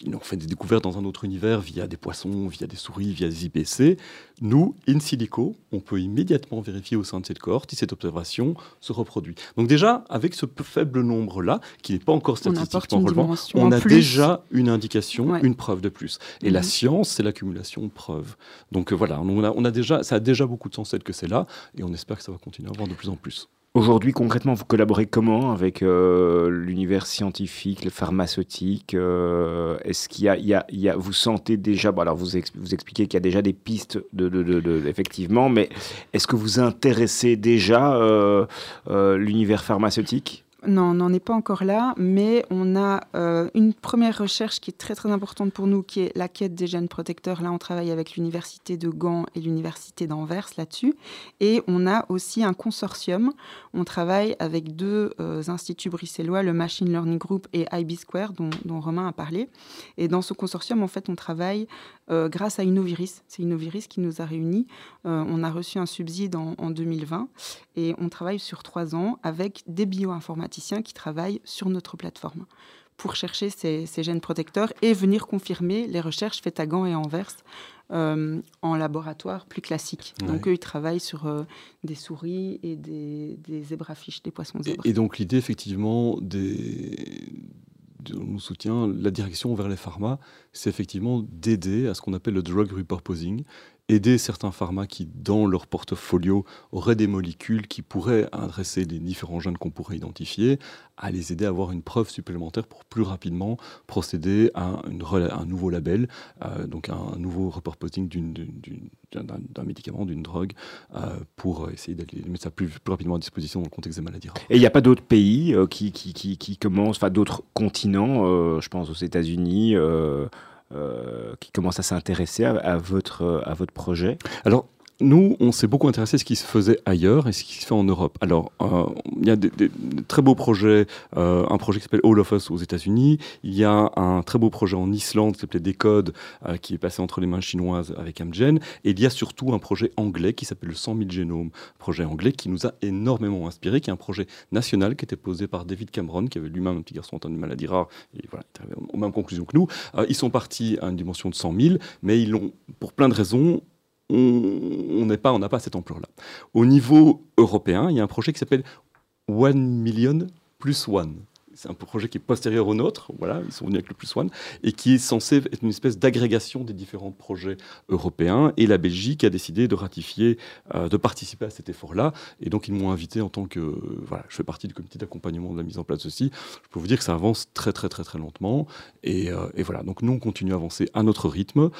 ils ont fait des découvertes dans un autre univers via des poissons, via des souris, via des IPC. Nous, in silico, on peut immédiatement vérifier au sein de cette cohorte si cette observation se reproduit. Donc déjà, avec ce faible nombre-là, qui n'est pas encore statistiquement relevant, on a déjà une indication, ouais. une preuve de plus. Et mmh. la science, c'est l'accumulation de preuves. Donc euh, voilà, on a, on a, déjà, ça a déjà beaucoup de sens que c'est là, et on espère que ça va continuer à avoir de plus en plus. Aujourd'hui, concrètement, vous collaborez comment avec euh, l'univers scientifique, le pharmaceutique euh, Est-ce qu'il y, a, vous sentez déjà, bon, alors vous, vous expliquez qu'il y a déjà des pistes, de effectivement, mais est-ce que vous intéressez déjà euh, l'univers pharmaceutique? Non, on n'en est pas encore là, mais on a euh, une première recherche qui est très très importante pour nous, qui est la quête des gènes protecteurs. Là, on travaille avec l'université de Gand et l'université d'Anvers là-dessus. Et on a aussi un consortium. On travaille avec deux euh, instituts bruxellois, le Machine Learning Group et IB Square, dont, Romain a parlé. Et dans ce consortium, en fait, on travaille euh, grâce à Innoviris. C'est Innoviris qui nous a réunis. On a reçu un subside en, en 2020 et on travaille sur trois ans avec des qui travaillent sur notre plateforme pour chercher ces, ces, gènes protecteurs et venir confirmer les recherches faites à Gand et Anvers euh, en laboratoire plus classique. Ouais. Donc eux, ils travaillent sur euh, des souris et des, des zébrafiches, des poissons zèbres. Et, et donc l'idée, effectivement, des nous soutient, la direction vers les pharma, c'est effectivement d'aider à ce qu'on appelle le drug repurposing, aider certains pharma qui, dans leur portfolio, auraient des molécules qui pourraient adresser les différents gènes qu'on pourrait identifier, à les aider à avoir une preuve supplémentaire pour plus rapidement procéder à, à un nouveau label, euh, donc un, nouveau repurposing d'un médicament, d'une drogue, euh, pour essayer de mettre ça plus, rapidement à disposition dans le contexte des maladies. Et il n'y a pas d'autres pays euh, qui, qui, qui, qui, commencent, enfin d'autres continents, je pense aux États-Unis, qui commencent à s'intéresser à, votre, à votre projet? Nous, on s'est beaucoup intéressé à ce qui se faisait ailleurs et ce qui se fait en Europe. Alors, euh, il y a des, très beaux projets, euh, un projet qui s'appelle All of Us aux États-Unis. Il y a un très beau projet en Islande qui s'appelait Decode, euh, qui est passé entre les mains chinoises avec Amgen. Et il y a surtout un projet anglais qui s'appelle le 100 000 génomes, projet anglais qui nous a énormément inspiré, qui est un projet national qui était posé par David Cameron, qui avait lui-même un petit garçon atteint d'une maladie rare. Et voilà, aux mêmes conclusions que nous. Ils sont partis à une dimension de 100 000, mais ils l'ont, pour plein de raisons, on n'a pas, on pas cette ampleur-là. Au niveau européen, il y a un projet qui s'appelle One Million plus One. C'est un projet qui est postérieur au nôtre, voilà, ils sont venus avec le plus one, et qui est censé être une espèce d'agrégation des différents projets européens. Et la Belgique a décidé de ratifier, euh, de participer à cet effort-là. Et donc, ils m'ont invité en tant que. Euh, voilà, je fais partie du comité d'accompagnement de la mise en place de ceci. Je peux vous dire que ça avance très, très, très, très lentement. Et, euh, et voilà, donc nous, on continue à avancer à notre rythme.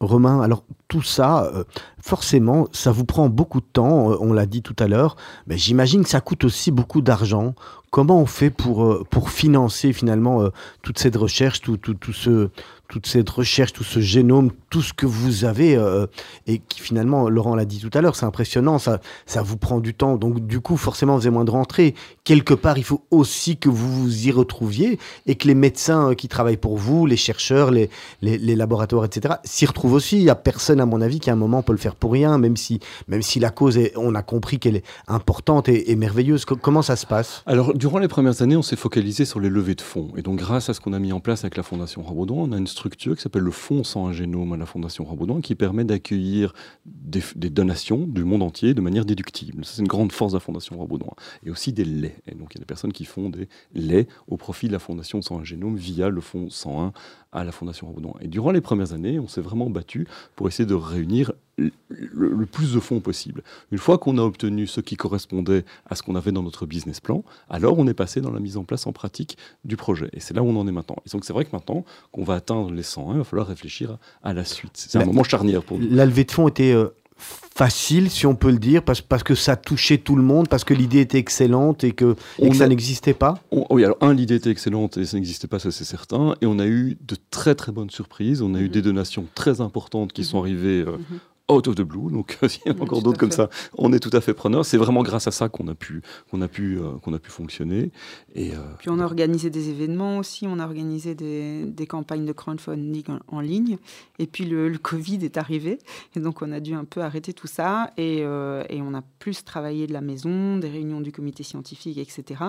Romain, alors tout ça, euh, forcément, ça vous prend beaucoup de temps, euh, on l'a dit tout à l'heure, mais j'imagine que ça coûte aussi beaucoup d'argent. Comment on fait pour, euh, financer finalement toute cette recherche, toute cette recherche, tout ce génome, tout ce que vous avez, euh, et qui finalement, Laurent l'a dit tout à l'heure, c'est impressionnant, ça, ça vous prend du temps, donc du coup, forcément, vous avez moins de rentrée. Quelque part, il faut aussi que vous vous y retrouviez, et que les médecins qui travaillent pour vous, les chercheurs, les, laboratoires, etc., s'y retrouvent aussi. Il n'y a personne, à mon avis, qui à un moment peut le faire pour rien, même si, même si la cause, est, on a compris qu'elle est importante et, merveilleuse. Comment ça se passe? Alors, durant les premières années, on s'est focalisé sur les levées de fonds. Et donc, grâce à ce qu'on a mis en place avec la Fondation Rabaudon, on a une structure qui s'appelle le Fonds sans un génome la Fondation Rabaudon, qui permet d'accueillir des, donations du monde entier de manière déductible. C'est une grande force de la Fondation Rabaudon. Et aussi des laits. Et donc, il y a des personnes qui font des laits au profit de la Fondation sans un génome via le Fonds 101 à la Fondation Rabaudon. Et durant les premières années, on s'est vraiment battu pour essayer de réunir le, le, plus de fonds possible. Une fois qu'on a obtenu ce qui correspondait à ce qu'on avait dans notre business plan, alors on est passé dans la mise en place en pratique du projet. Et c'est là où on en est maintenant. Et donc c'est vrai que maintenant qu'on va atteindre les 101, il va falloir réfléchir à, à la suite. C'est un moment charnière pour nous. La levée de fonds était euh, facile, si on peut le dire, parce, parce que ça touchait tout le monde, parce que l'idée était excellente et que, et que ça n'existait pas? Oui, alors un, l'idée était excellente et ça n'existait pas, ça c'est certain. Et on a eu de très très bonnes surprises. On a eu mhm. des donations très importantes qui sont mhm. arrivées euh, mhm out of the blue. Donc, il y en a encore d'autres comme ça. On est tout à fait preneur. C'est vraiment grâce à ça qu'on a pu, qu'on a pu, euh, qu'on a pu fonctionner. Et, euh, Puis on a organisé des événements aussi. On a organisé des, des campagnes de crowdfunding en, ligne. Et puis le, Covid est arrivé. Et donc, on a dû un peu arrêter tout ça. Et, euh, et on a plus travaillé de la maison, des réunions du comité scientifique, etc.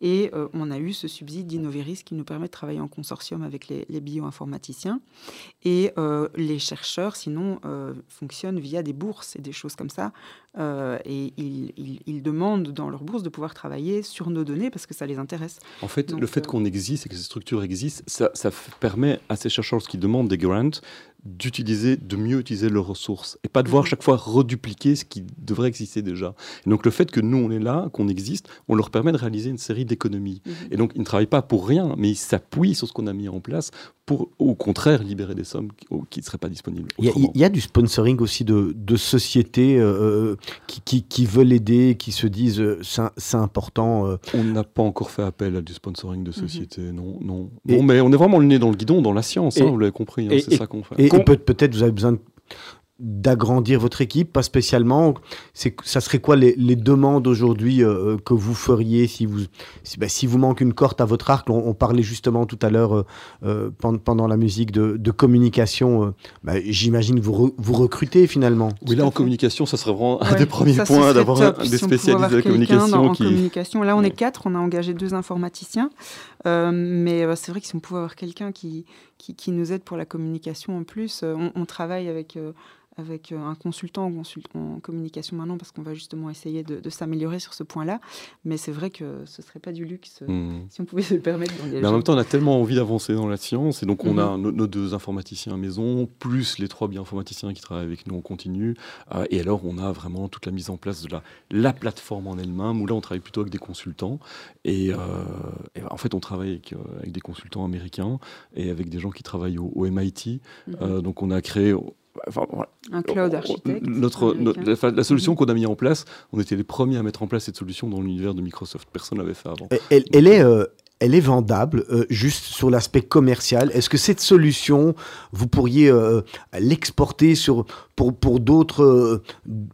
Et on a eu ce subside d'Innoveris qui nous permet de travailler en consortium avec les, les bioinformaticiens. Et les chercheurs, sinon, fonctionnent via des bourses et des choses comme ça. Euh, et ils, demandent dans leur bourse de pouvoir travailler sur nos données parce que ça les intéresse. En fait, le fait euh, qu'on existe et que ces structures existent, ça, ça permet à ces chercheurs qui demandent des grants d'utiliser, de mieux utiliser leurs ressources et pas de voir mhm. chaque fois redupliquer ce qui devrait exister déjà. Et donc le fait que nous on est là, qu'on existe, on leur permet de réaliser une série d'économies. Mhm. Et donc ils ne travaillent pas pour rien, mais ils s'appuient sur ce qu'on a mis en place pour au contraire libérer des sommes qui ne seraient pas disponibles. Il y, a du sponsoring aussi de, de sociétés euh, qui, qui, qui, veulent aider, qui se disent euh, c'est important. Euh. On n'a pas encore fait appel à du sponsoring de mhm. sociétés, non, non. mais on est vraiment le nez dans le guidon, dans la science, hein, vous l'avez compris, hein, c'est ça qu'on fait peut-être vous avez besoin d'agrandir votre équipe, pas spécialement. C'est, ça serait quoi les, demandes aujourd'hui euh, que vous feriez si vous, si, ben, si, vous manque une corde à votre arc? On, parlait justement tout à l'heure euh, euh, pendant, la musique de, communication. Ben, j'imagine que vous, vous recrutez finalement. Oui, là en communication, ça serait vraiment un des premiers points d'avoir des spécialistes de la communication. qui... communication. Là, on est quatre, on a engagé deux informaticiens. mais c'est vrai que si on pouvait avoir quelqu'un qui, qui, nous aide pour la communication en plus, on, on travaille avec avec euh, un consultant en communication maintenant parce qu'on va justement essayer de, s'améliorer sur ce point-là. Mais c'est vrai que ce ne serait pas du luxe euh, hmm. si on pouvait se le permettre. Mais en même temps, on a tellement envie d'avancer dans la science et donc on a mhm. nos, deux informaticiens à maison, plus les trois bioinformaticiens qui travaillent avec nous en continu. Euh, et alors, on a vraiment toute la mise en place de la, la plateforme en elle-même où là, on travaille plutôt avec des consultants. Et, en fait, on travaille avec, des consultants américains et avec des gens qui travaillent au, MIT. Mhm. donc, on a créé un cloud architecte. Notre, la, solution qu'on a mis en place, on était les premiers à mettre en place cette solution dans l'univers de Microsoft. Personne n'avait fait avant. Elle, elle est, euh, elle est vendable euh, juste sur l'aspect commercial. Est-ce que cette solution, vous pourriez euh, l'exporter sur pour, pour d'autres euh,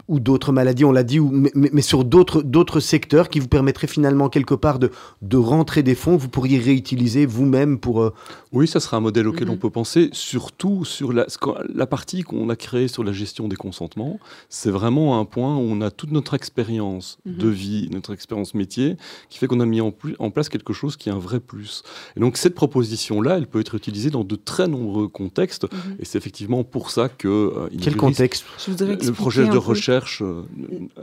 ou d'autres maladies, on l'a dit, ou, mais, mais, sur d'autres d'autres secteurs qui vous permettraient finalement quelque part de, de rentrer des fonds, vous pourriez réutiliser vous-même pour. Oui, ça sera un modèle auquel mhm. on peut penser, surtout sur la, la partie qu'on a créée sur la gestion des consentements. C'est vraiment un point où on a toute notre expérience mhm. de vie, notre expérience métier, qui fait qu'on a mis en, en place quelque chose qui un vrai plus. Et donc cette proposition-là, elle peut être utilisée dans de très nombreux contextes, mhm. et c'est effectivement pour ça que... Euh, Quel contexte? Le projet de recherche... Euh,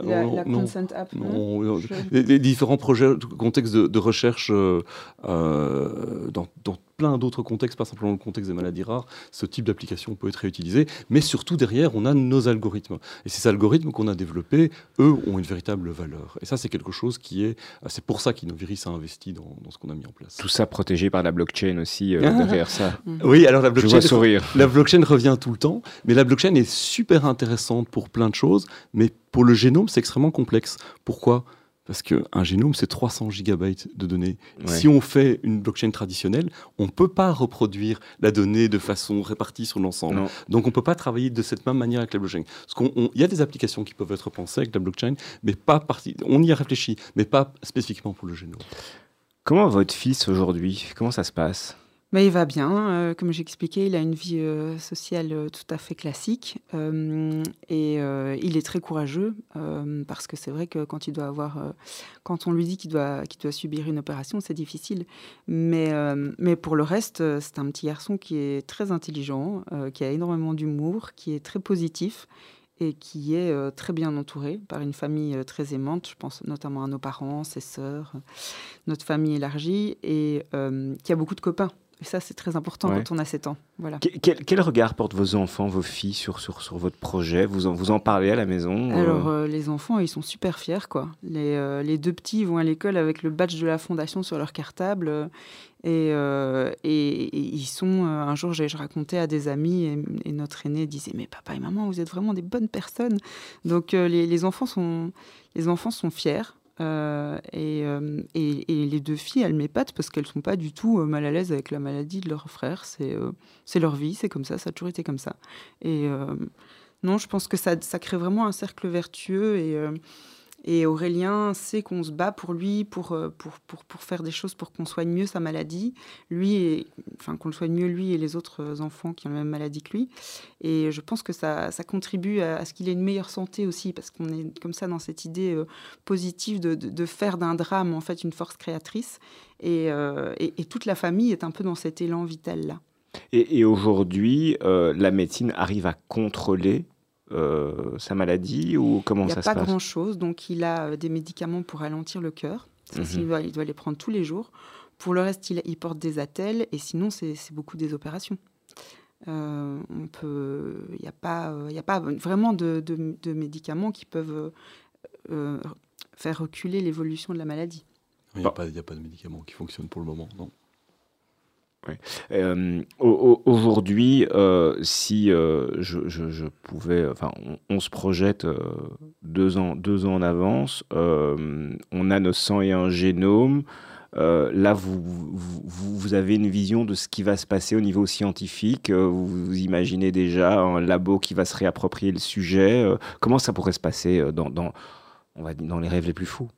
la, la consent app non, les, différents projets, contextes de, de recherche euh, dans, dans plein d'autres contextes, pas simplement le contexte des maladies rares, ce type d'application peut être réutilisé. Mais surtout, derrière, on a nos algorithmes. Et ces algorithmes qu'on a développés, eux, ont une véritable valeur. Et ça, c'est quelque chose qui est... C'est pour ça qu'Innoviris a investi dans, ce qu'on a mis en place. Tout ça protégé par la blockchain aussi, euh, derrière ça. Oui, alors la blockchain... Je sourire. La blockchain revient tout le temps, mais la blockchain est super intéressante pour plein de choses, mais pour le génome, c'est extrêmement complexe. Pourquoi? Parce qu'un génome, c'est 300 gigabytes de données. Si on fait une blockchain traditionnelle, on ne peut pas reproduire la donnée de façon répartie sur l'ensemble. Donc on ne peut pas travailler de cette même manière avec la blockchain. Il y a des applications qui peuvent être pensées avec la blockchain, mais pas partie. On y a réfléchi, mais pas spécifiquement pour le génome. Comment votre fils aujourd'hui Comment ça se passe? Mais il va bien. Euh, comme j'expliquais, il a une vie euh, sociale euh, tout à fait classique. et il est très courageux parce que c'est vrai que quand il doit avoir, quand on lui dit qu'il doit, qu'il doit subir une opération, c'est difficile. Mais, mais pour le reste, c'est un petit garçon qui est très intelligent, qui a énormément d'humour, qui est très positif et qui est très bien entouré par une famille très aimante. Je pense notamment à nos parents, ses sœurs, notre famille élargie, et qui a beaucoup de copains. Et ça, c'est très important Ouais. quand on a 7 ans. Voilà. Que- Quel, quel regard portent vos enfants, vos filles sur, sur, sur votre projet? Vous en, vous en parlez à la maison euh, Alors, euh, les enfants, ils sont super fiers, quoi. Les, euh, les deux petits vont à l'école avec le badge de la fondation sur leur cartable. et, et- et ils sont. un jour, je racontais à des amis, et, et notre aîné disait Mais papa et maman, vous êtes vraiment des bonnes personnes. Donc, les, les enfants sont, les enfants sont fiers. Euh, et, euh, et- les deux filles, elles m'épatent parce qu'elles sont pas du tout euh, mal à l'aise avec la maladie de leur frère. C'est leur vie, c'est comme ça, ça a toujours été comme ça. Et non, je pense que ça, ça crée vraiment un cercle vertueux et, et Aurélien sait qu'on se bat pour lui, pour, euh, pour, pour, pour faire des choses pour qu'on soigne mieux sa maladie, lui, enfin qu'on le soigne mieux lui et les autres euh, enfants qui ont la même maladie que lui. Et je pense que ça, ça contribue à, ce qu'il ait une meilleure santé aussi, parce qu'on est comme ça dans cette idée euh, positive de, de, faire d'un drame en fait une force créatrice. Et, et, toute la famille est un peu dans cet élan vital-là. Et, aujourd'hui, la médecine arrive à contrôler euh, sa maladie ou comment Il n'y ça a se pas passe grand-chose, donc il a euh, des médicaments pour ralentir le cœur. Ça, Mhm. doit- il doit les prendre tous les jours. Pour le reste, il, il porte des attelles et sinon, c'est beaucoup des opérations. Euh, on peut, il n'y a pas, euh, il y a pas vraiment de, de- de médicaments qui peuvent euh, faire reculer l'évolution de la maladie. Il n'y a, pas- il y a pas de médicaments qui fonctionnent pour le moment, non. Euh, au- au- Aujourd'hui, euh, si euh, je, pouvais, enfin, on, se projette deux ans, deux ans en avance, on a nos 101 génomes. Là, vous, vous, vous- avez une vision de ce qui va se passer au niveau scientifique. vous, imaginez déjà un labo qui va se réapproprier le sujet. comment ça pourrait se passer dans, on va dire, dans les rêves les plus fous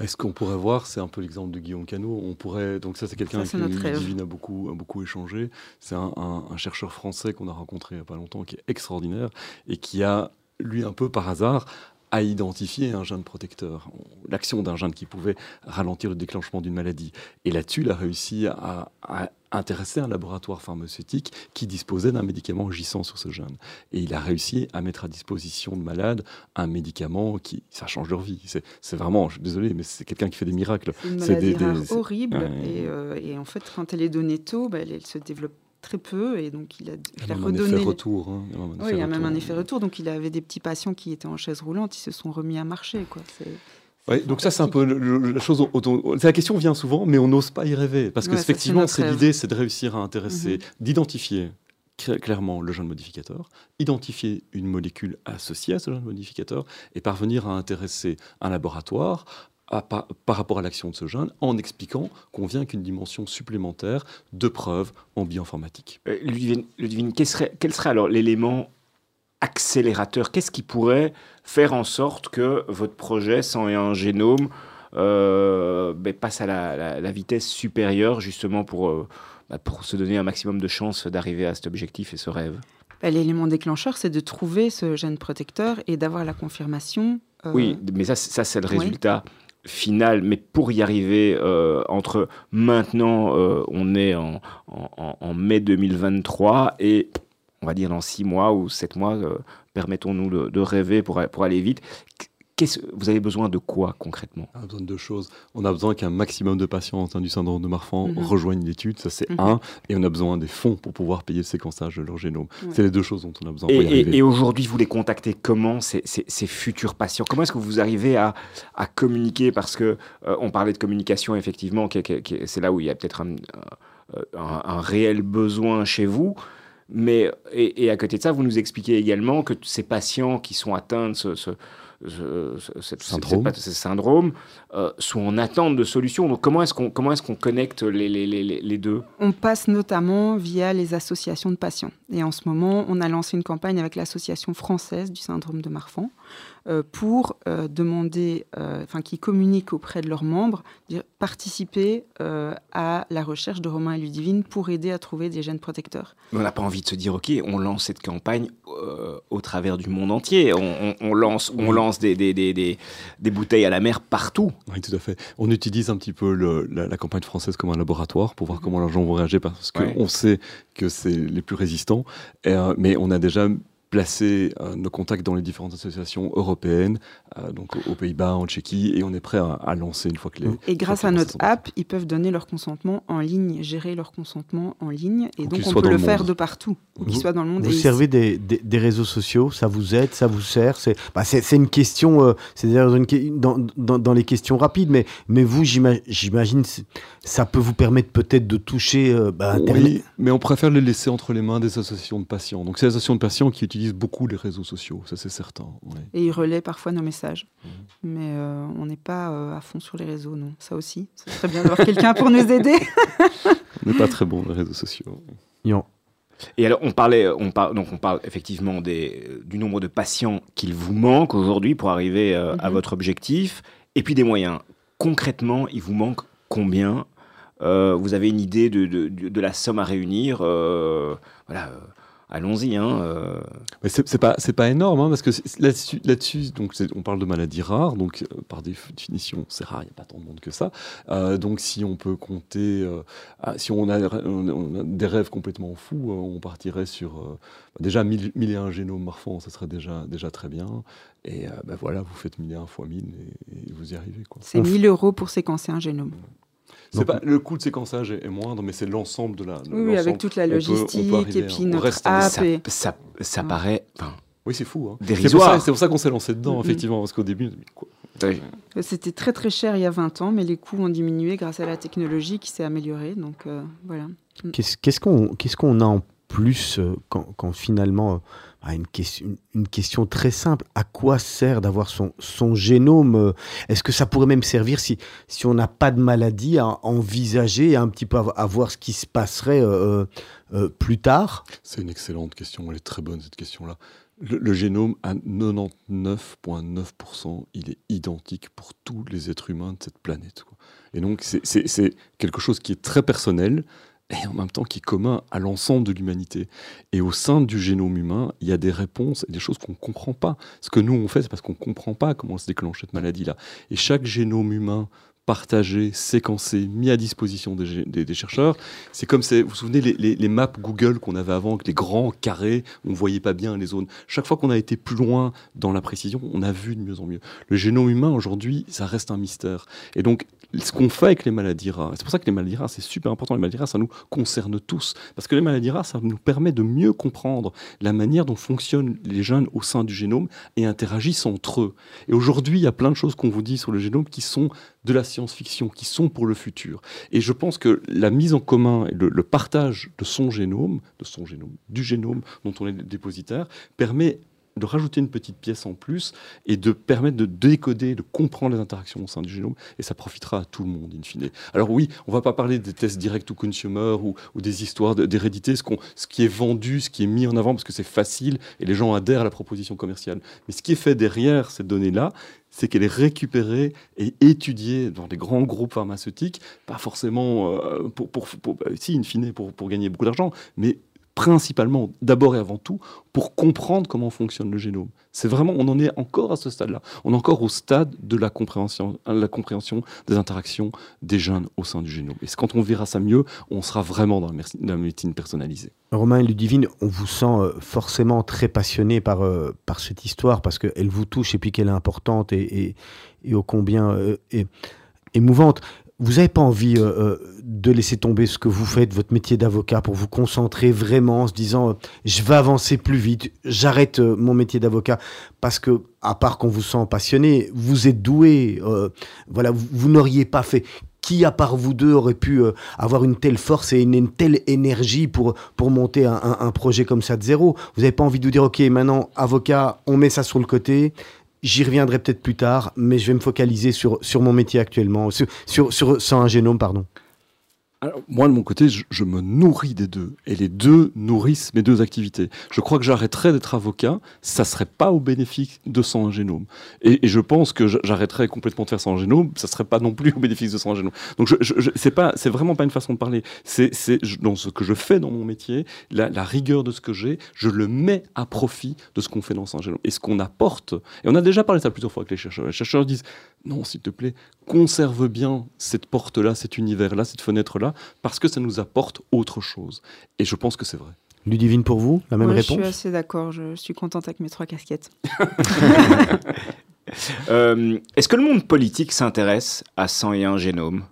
Et ce qu'on pourrait voir, c'est un peu l'exemple de Guillaume Cano. On pourrait, donc ça, c'est quelqu'un c'est qui. Ludivine a beaucoup, a beaucoup échangé. C'est un, un- un chercheur français qu'on a rencontré il n'y a pas longtemps, qui est extraordinaire et qui a, lui, un peu par hasard, a identifié un gène protecteur, l'action d'un gène qui pouvait ralentir le déclenchement d'une maladie. Et là-dessus, il a réussi à, à intéresser un laboratoire pharmaceutique qui disposait d'un médicament agissant sur ce gène. Et il a réussi à mettre à disposition de malades un médicament qui, ça change leur vie. C'est c'est vraiment, je suis désolé, mais c'est quelqu'un qui fait des miracles. C'est des- des- horrible Ouais. et, euh, et en fait, quand elle est donnée tôt, bah, elle, elle se développe très peu et donc il a, Il a a même un effet redonné. retour. hein. Il y a même un Oui, effet il y a même un retour. effet retour. Donc, il avait des petits patients qui étaient en chaise roulante, ils se sont remis à marcher. Quoi. Ouais, donc ça, c'est un peu le- le- la chose. la question vient souvent, mais on n'ose pas y rêver. Parce que Ouais, ça, c'est effectivement, c'est l'idée, c'est de réussir à intéresser, Mhm. d'identifier cl- clairement le gène modificateur, identifier une molécule associée à ce gène modificateur et parvenir à intéresser un laboratoire à par, par rapport à l'action de ce gène en expliquant qu'on vient qu'une dimension supplémentaire de preuve en bioinformatique. Euh, Ludivine, Ludivine, quel serait, quel serait alors l'élément accélérateur Qu'est-ce qui pourrait faire en sorte que votre projet, sans un génome, euh, ben, passe à la, la- la vitesse supérieure, justement pour, euh, bah, pour se donner un maximum de chances d'arriver à cet objectif et ce rêve? Bah, L'élément déclencheur, c'est de trouver ce gène protecteur et d'avoir la confirmation. euh, Oui, mais ça, c'est- ça c'est le oui. résultat final. Mais pour y arriver, euh, entre maintenant, euh, on est en- en mai 2023 et on va dire dans six mois ou sept mois, euh, permettons-nous de, de rêver pour, a- pour aller vite. Qu'est-ce- vous avez besoin de quoi concrètement? On a besoin de deux choses. On a besoin qu'un maximum de patients atteints du syndrome de Marfan Mhm. rejoignent l'étude, ça c'est Mhm. un, et on a besoin des fonds pour pouvoir payer le séquençage de leur génome. Ouais. C'est les deux choses dont on a besoin Et, pour y et- arriver. et aujourd'hui, vous les contactez comment, ces, ces- ces futurs patients? Comment est-ce que vous arrivez à, à communiquer? Parce que euh, on parlait de communication, effectivement, c'est là où il y a peut-être un, euh, un- un réel besoin chez vous. Mais, et, à côté de ça, vous nous expliquez également que ces patients qui sont atteints de ce- ce- ce- cette- Syndrome. cette- ce syndrome euh, sont en attente de solutions. Donc, comment est-ce qu'on comment est qu'on connecte les, les- les- deux? On passe notamment via les associations de patients. Et en ce moment, on a lancé une campagne avec l'Association française du syndrome de Marfan euh, pour euh, demander, euh, enfin, qui communiquent auprès de leurs membres, dire, participer euh, à la recherche de Romain et Ludivine pour aider à trouver des gènes protecteurs. Mais on n'a pas envie de se dire, OK, on lance cette campagne euh, au travers du monde entier. On, on- on lance, on Oui. Lance des, des, des, des, des bouteilles à la mer partout. Oui, tout à fait. On utilise un petit peu le- la, la campagne française comme un laboratoire pour voir comment les gens vont réagir parce qu'on Ouais. sait que c'est les plus résistants. Et, euh, mais on a déjà placer euh, nos contacts dans les différentes associations européennes, euh, donc aux Pays-Bas, en Tchéquie, et on est prêt à, lancer une fois que les. Et grâce à notre app, ils peuvent donner leur consentement en ligne, gérer leur consentement en ligne, et donc on peut le, faire de partout, dans le monde. Vous servez des, des, réseaux sociaux, ça vous aide, ça vous sert C'est bah une question, euh, c'est dans, dans, dans, les questions rapides, mais, mais vous, j'imagine, ça peut vous permettre peut-être de toucher. Bah, oui, mais on préfère les laisser entre les mains des associations de patients. Donc, c'est les associations de patients qui utilisent beaucoup les réseaux sociaux, ça c'est certain. Et ils relaient parfois nos messages. Mmh. Mais euh, on n'est pas euh, à fond sur les réseaux, non. Ça aussi, c'est très bien d'avoir quelqu'un pour nous aider. on n'est pas très bon les réseaux sociaux. Non. Et alors, on parlait, on parle, donc on parle effectivement des, du nombre de patients qu'il vous manque aujourd'hui pour arriver euh, à mmh. votre objectif, et puis des moyens. Concrètement, il vous manque combien? Vous avez une idée de, de, de, la somme à réunir? Voilà allons-y. Hein, euh. c'est pas c'est pas énorme hein, parce que là-dessus là-dessus donc on parle de maladies rares donc euh, par définition c'est rare il n'y a pas tant de monde que ça euh, donc si on peut compter ah, si on a, des rêves complètement fous on partirait sur déjà 1000 et un génomes morphants ça serait déjà déjà très bien et ben voilà vous faites 1001 fois 1000 et, vous y arrivez quoi. C'est 1000 euros pour séquencer un génome. Pas, le coût de séquençage est, moindre, mais c'est l'ensemble de la. Oui, avec toute la logistique et puis notre app. Ça, ça, ça, paraît. Oui, c'est fou. Hein. C'est pour ça, ça qu'on s'est lancé dedans, effectivement, parce qu'au début, quoi? C'était très très cher il y a 20 ans, mais les coûts ont diminué grâce à la technologie qui s'est améliorée. Donc euh, voilà. Qu'est-ce qu'on qu'est-ce qu'on a en plus euh, quand, quand finalement ah, une, question, une question très simple. À quoi sert d'avoir son, son génome euh, Est-ce que ça pourrait même servir si, si on n'a pas de maladie à envisager un petit peu à, voir ce qui se passerait euh, euh, plus tard? C'est une excellente question. Elle est très bonne cette question-là. Le, génome, à 99,9%, il est identique pour tous les êtres humains de cette planète. Et donc, c'est quelque chose qui est très personnel et en même temps qui est commun à l'ensemble de l'humanité. Et au sein du génome humain, il y a des réponses et des choses qu'on ne comprend pas. Ce que nous, on fait, c'est parce qu'on ne comprend pas comment se déclenche cette maladie-là. Et chaque génome humain partagé, séquencé, mis à disposition des, chercheurs. C'est comme, vous vous souvenez, les, maps Google qu'on avait avant, avec les grands carrés, on ne voyait pas bien les zones. Chaque fois qu'on a été plus loin dans la précision, on a vu de mieux en mieux. Le génome humain, aujourd'hui, ça reste un mystère. Et donc, ce qu'on fait avec les maladies rares. C'est pour ça que les maladies rares, c'est super important. Les maladies rares, ça nous concerne tous. Parce que les maladies rares, ça nous permet de mieux comprendre la manière dont fonctionnent les gènes au sein du génome et interagissent entre eux. Et aujourd'hui, il y a plein de choses qu'on vous dit sur le génome qui sont de la science-fiction, qui sont pour le futur. Et je pense que la mise en commun et le, partage de son génome, de son génome, du génome dont on est dépositaire, permet de rajouter une petite pièce en plus et de permettre de décoder, de comprendre les interactions au sein du génome, et ça profitera à tout le monde, in fine. Alors oui, on va pas parler des tests direct to consumer ou, des histoires d'hérédité, ce, ce qui est vendu, ce qui est mis en avant parce que c'est facile et les gens adhèrent à la proposition commerciale. Mais ce qui est fait derrière cette donnée-là, c'est qu'elle est récupérée et étudiée dans des grands groupes pharmaceutiques, pas forcément euh, pour, pour, pour, si, in fine, pour, pour gagner beaucoup d'argent, mais principalement, d'abord et avant tout, pour comprendre comment fonctionne le génome. C'est vraiment, on en est encore à ce stade-là. On est encore au stade de la compréhension, des interactions des gènes au sein du génome. Et quand on verra ça mieux, on sera vraiment dans la médecine personnalisée. Romain et Ludivine, on vous sent euh, forcément très passionné par, euh, par cette histoire parce qu'elle vous touche et puis qu'elle est importante et, et, ô combien euh, émouvante vous n'avez pas envie euh, euh, de laisser tomber ce que vous faites, votre métier d'avocat, pour vous concentrer vraiment en se disant euh, je vais avancer plus vite, j'arrête mon métier d'avocat parce que à part qu'on vous sent passionné, vous êtes doué, voilà, vous, n'auriez pas fait. Qui à part vous deux aurait pu avoir une telle force et une, telle énergie pour pour monter un, un, projet comme ça de zéro? Vous n'avez pas envie de vous dire ok maintenant avocat, on met ça sur le côté, J'y reviendrai peut-être plus tard, mais je vais me focaliser sur, sur mon métier actuellement, sur, sur, sur, un génome, pardon moi, de mon côté, je, me nourris des deux. Et les deux nourrissent mes deux activités. Je crois que j'arrêterais d'être avocat, ça serait pas au bénéfice de son génome. Et, je pense que j'arrêterais complètement de faire son génome, ça serait pas non plus au bénéfice de son génome. Donc, je, je, c'est pas, c'est vraiment pas une façon de parler. C'est, dans ce que je fais dans mon métier, la, rigueur de ce que j'ai, je le mets à profit de ce qu'on fait dans son génome. Et ce qu'on apporte, et on a déjà parlé ça plusieurs fois avec les chercheurs. Les chercheurs disent, non, s'il te plaît, conserve bien cette porte-là, cet univers-là, cette fenêtre-là, parce que ça nous apporte autre chose. Et je pense que c'est vrai. Ludivine, pour vous, la même Moi, réponse Je suis assez d'accord, je suis contente avec mes trois casquettes. Euh, Est-ce que le monde politique s'intéresse à 101 génomes?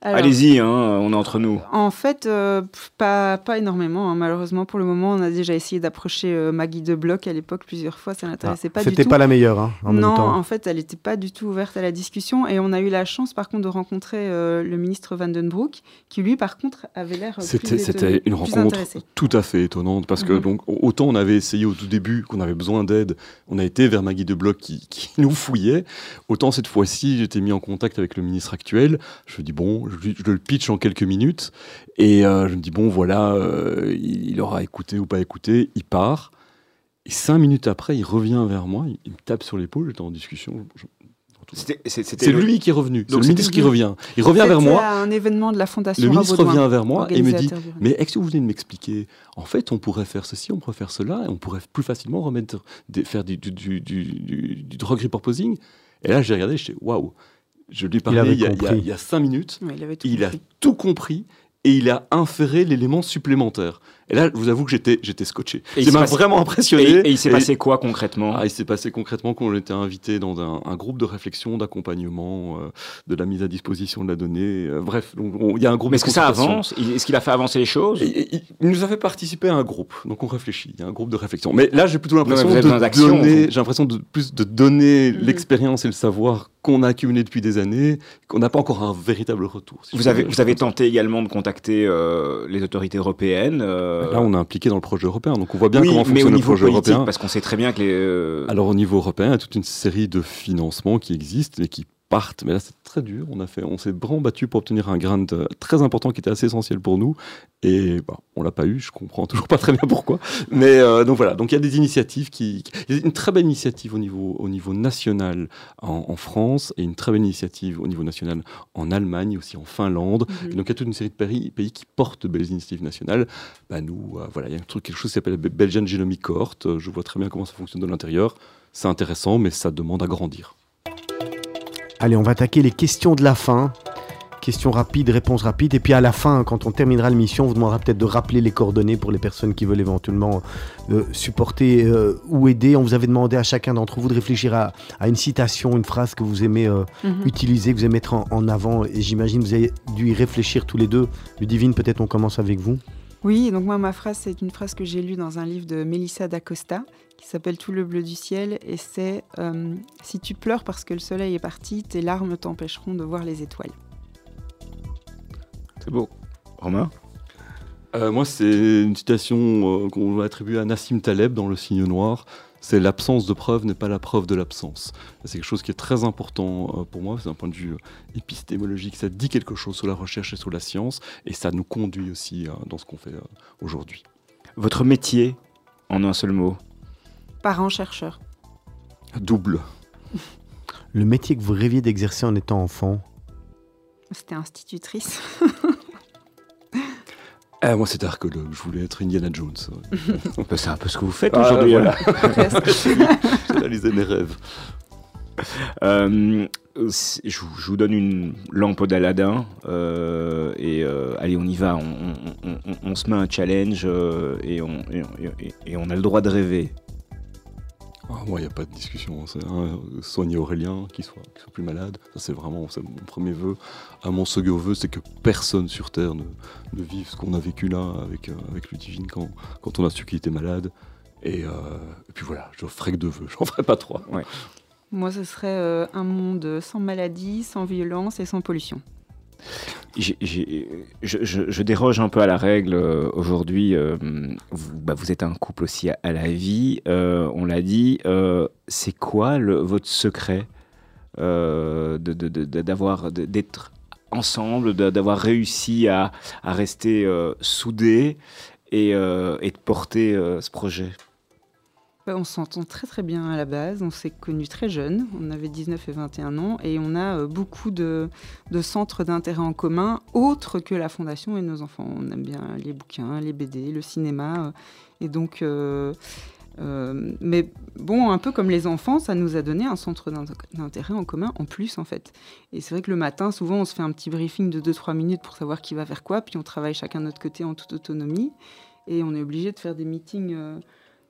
Allez-y, hein, on est entre nous. En fait, euh, pas, pas énormément. hein. Malheureusement, pour le moment, on a déjà essayé d'approcher euh, Maggie de Bloch à l'époque plusieurs fois. Ça n'intéressait pas du Ah, C'était tout. pas la meilleure hein, en non, même temps. en fait, elle n'était pas du tout ouverte à la discussion. Et on a eu la chance, par contre, de rencontrer euh, le ministre Vandenbroek, qui lui, par contre, avait l'air C'était une plus rencontre tout à fait étonnante parce que Mhm. donc autant on avait essayé au tout début qu'on avait besoin d'aide, on a été vers Maggie de Bloch qui, qui nous fouillait, autant cette fois-ci j'étais mis en contact avec le ministre actuel. Je me dis bon, je, le pitch en quelques minutes et euh, je me dis bon voilà, euh, il, il aura écouté ou pas écouté, il part. Et cinq minutes après, il revient vers moi, il, il me tape sur l'épaule, j'étais en discussion. je- C'était- c'est- c'était C'est le- lui qui est revenu, c'est Donc le ministre qui revient. Il revient vers moi. un événement de la Fondation Le ministre revient vers moi et me dit Mais est-ce que vous venez de m'expliquer En fait, on pourrait faire ceci, on pourrait faire cela, et on pourrait plus facilement remettre des, faire du, du, du, du, du- du drug reporting? Et là, j'ai regardé, je dis Waouh Je lui ai parlé il y, a, il, y a, compris. il y a cinq minutes, il avait tout il a tout compris et il a inféré l'élément supplémentaire. Et là, je vous avoue que j'étais, j'étais scotché. Et il m'a passé- vraiment impressionné. et il s'est Et- passé quoi concrètement? Ah, il s'est passé concrètement qu'on était invité dans un, un groupe de réflexion, d'accompagnement, euh, de la mise à disposition de la donnée. euh, bref, il y a un groupe Mais de est-ce que ça avance? Est-ce qu'il a fait avancer les choses? Et- et- il, nous a fait participer à un groupe, donc on réfléchit, il y a un groupe de réflexion. Mais là, j'ai plutôt l'impression de donner, j'ai l'impression de plus de donner Mhm. l'expérience et le savoir qu'on a accumulé depuis des années, qu'on n'a pas encore un véritable retour. si Vous avez, vous avez tenté également de contacter euh, les autorités européennes. euh, Là, on est impliqué dans le projet européen, donc on voit bien oui, comment fonctionne le niveau projet européen. parce qu'on sait très bien que les. euh, Alors au niveau européen, il y a toute une série de financements qui existent et qui partent. Mais là, c'est très dur. On, a fait, on s'est vraiment battu pour obtenir un grant très important qui était assez essentiel pour nous. Et bah, on l'a pas eu. Je comprends toujours pas très bien pourquoi. Mais euh, donc voilà. Donc il y a des initiatives qui. qui- Il y a une très belle initiative au niveau, au niveau national en, en France et une très belle initiative au niveau national en Allemagne, aussi en Finlande. Mhm. Et donc il y a toute une série de pays, pays qui portent de belles initiatives nationales. Bah, nous, euh, voilà, il y a un truc, quelque chose qui s'appelle Be- Belgian Genomic Cohort. Je vois très bien comment ça fonctionne de l'intérieur. C'est intéressant, mais ça demande à grandir. Allez, on va attaquer les questions de la fin. Questions rapides, réponses rapides. Et puis à la fin, quand on terminera l'émission, on vous demandera peut-être de rappeler les coordonnées pour les personnes qui veulent éventuellement euh, supporter euh, ou aider. On vous avait demandé à chacun d'entre vous de réfléchir à, à une citation, une phrase que vous aimez euh, Mhm. utiliser, que vous aimez mettre en, en avant. Et j'imagine que vous avez dû y réfléchir tous les deux. Ludivine, peut-être on commence avec vous. Oui, donc moi, ma phrase, c'est une phrase que j'ai lue dans un livre de Melissa d'Acosta qui s'appelle Tout le bleu du ciel. Et c'est euh, Si tu pleures parce que le soleil est parti, tes larmes t'empêcheront de voir les étoiles. C'est beau. Romain? Euh, moi, c'est une citation euh, qu'on va attribuer à Nassim Taleb dans Le Signe Noir. C'est l'absence de preuve n'est pas la preuve de l'absence. C'est quelque chose qui est très important euh, pour moi, c'est un point de vue épistémologique. Ça dit quelque chose sur la recherche et sur la science, et ça nous conduit aussi dans ce qu'on fait aujourd'hui. Votre métier, en un seul mot? Parent-chercheur. Double. Le métier que vous rêviez d'exercer en étant enfant. C'était institutrice. Ah, moi, c'était archéologue. Je voulais être Indiana Jones. ouais. Bah, C'est un peu ce que vous faites Ah, aujourd'hui. voilà. J'ai réalisé mes rêves. Euh, je, vous- je vous donne une lampe d'Aladin euh, et euh, allez, on y va. On, on- on- on- on se met un challenge euh, et, on, et, et- et on a le droit de rêver. Ah, moi, il n'y a pas de discussion. Un, soigner Aurélien, qu'il soit, plus malade. Ça, c'est vraiment mon premier vœu. À mon second vœu, c'est que personne sur Terre ne, ne vive ce qu'on a vécu là avec, euh, avec Ludivine quand, quand on a su qu'il était malade. Et, euh, et puis voilà, je ferai que deux vœux. J'en ferai pas trois. Moi, ce serait euh, un monde sans maladie, sans violence et sans pollution. Je, déroge un peu à la règle euh, aujourd'hui. euh, vous, bah, vous êtes un couple aussi à, la vie. euh, on l'a dit. c'est quoi votre secret d'avoir de- d'être ensemble, d'avoir réussi à, rester soudés et, et de porter ce projet? On s'entend très très bien à la base, on s'est connus très jeunes, on avait 19 et 21 ans, et on a euh, beaucoup de, centres d'intérêt en commun, autres que la fondation et nos enfants. On aime bien les bouquins, les BD, le cinéma, euh, et donc... euh, mais bon, un peu comme les enfants, ça nous a donné un centre d'int- d'intérêt en commun en plus en fait. Et c'est vrai que le matin, souvent, on se fait un petit briefing de 2-3 minutes pour savoir qui va faire quoi, puis on travaille chacun de notre côté en toute autonomie. et on est obligé de faire des meetings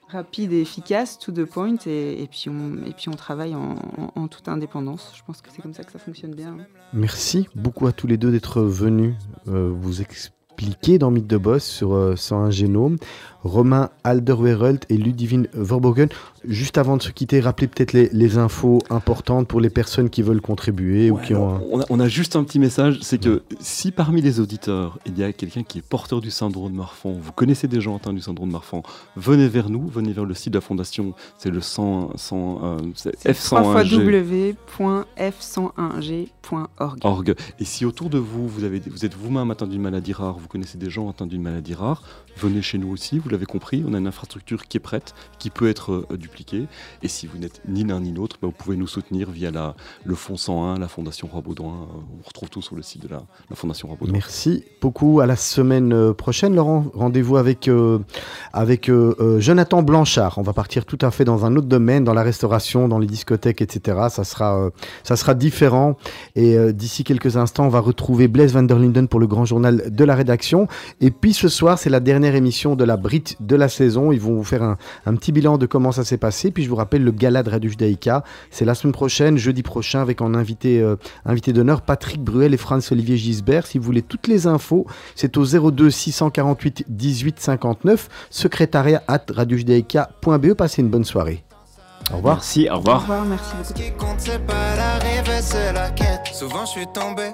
rapides et efficaces, to the point, et, puis, on, travaille en, toute indépendance. Je pense que c'est comme ça que ça fonctionne bien. Merci beaucoup à tous les deux d'être venus euh, vous expliquer dans Mythe de Boss sur euh, 101 génome. Romain Alderweireld et Ludivine Verbogen. Juste avant de se quitter, rappelez peut-être les, les infos importantes pour les personnes qui veulent contribuer ou qui ont un... on, a, on a juste un petit message, c'est que si parmi les auditeurs, il y a quelqu'un qui est porteur du syndrome de Marfan, vous connaissez des gens atteints du syndrome de Marfan, venez vers nous, venez vers le site de la fondation, c'est le 100, 100, euh, c'est F101G. www.f101g.org. Org. Et si autour de vous, vous, avez, vous êtes vous-même atteint d'une maladie rare, vous connaissez des gens atteints d'une maladie rare, venez chez nous aussi, vous l'avez compris, on a une infrastructure qui est prête, qui peut être euh, dupliquée. Et si vous n'êtes ni l'un ni l'autre, bah, vous pouvez nous soutenir via le Fonds 101, la Fondation Roi Baudouin. euh, on retrouve tout sur le site de la, Fondation Roi Baudouin. Merci beaucoup. À la semaine euh, prochaine, Laurent. Rendez-vous avec, Jonathan Blanchard. On va partir tout à fait dans un autre domaine, dans la restauration, dans les discothèques, etc. Ça sera, ça sera différent. Et d'ici quelques instants, on va retrouver Blaise van der Linden pour le grand journal de la rédaction. Et puis ce soir, c'est la dernière émission de la Brit de la saison. Ils vont vous faire un, un petit bilan de comment ça s'est passé. Puis je vous rappelle le gala de Radio Judaïka. C'est la semaine prochaine, jeudi prochain, avec en invité, euh, invité d'honneur Patrick Bruel et Franz-Olivier Gisbert. Si vous voulez toutes les infos, c'est au 02 648 18 59, secrétariat at radiojudaïka.be. Passez une bonne soirée. Au revoir. Merci, au Au revoir. revoir, merci beaucoup. Ce qui compte, c'est pas l'arrivée, c'est la quête. Souvent, je suis tombé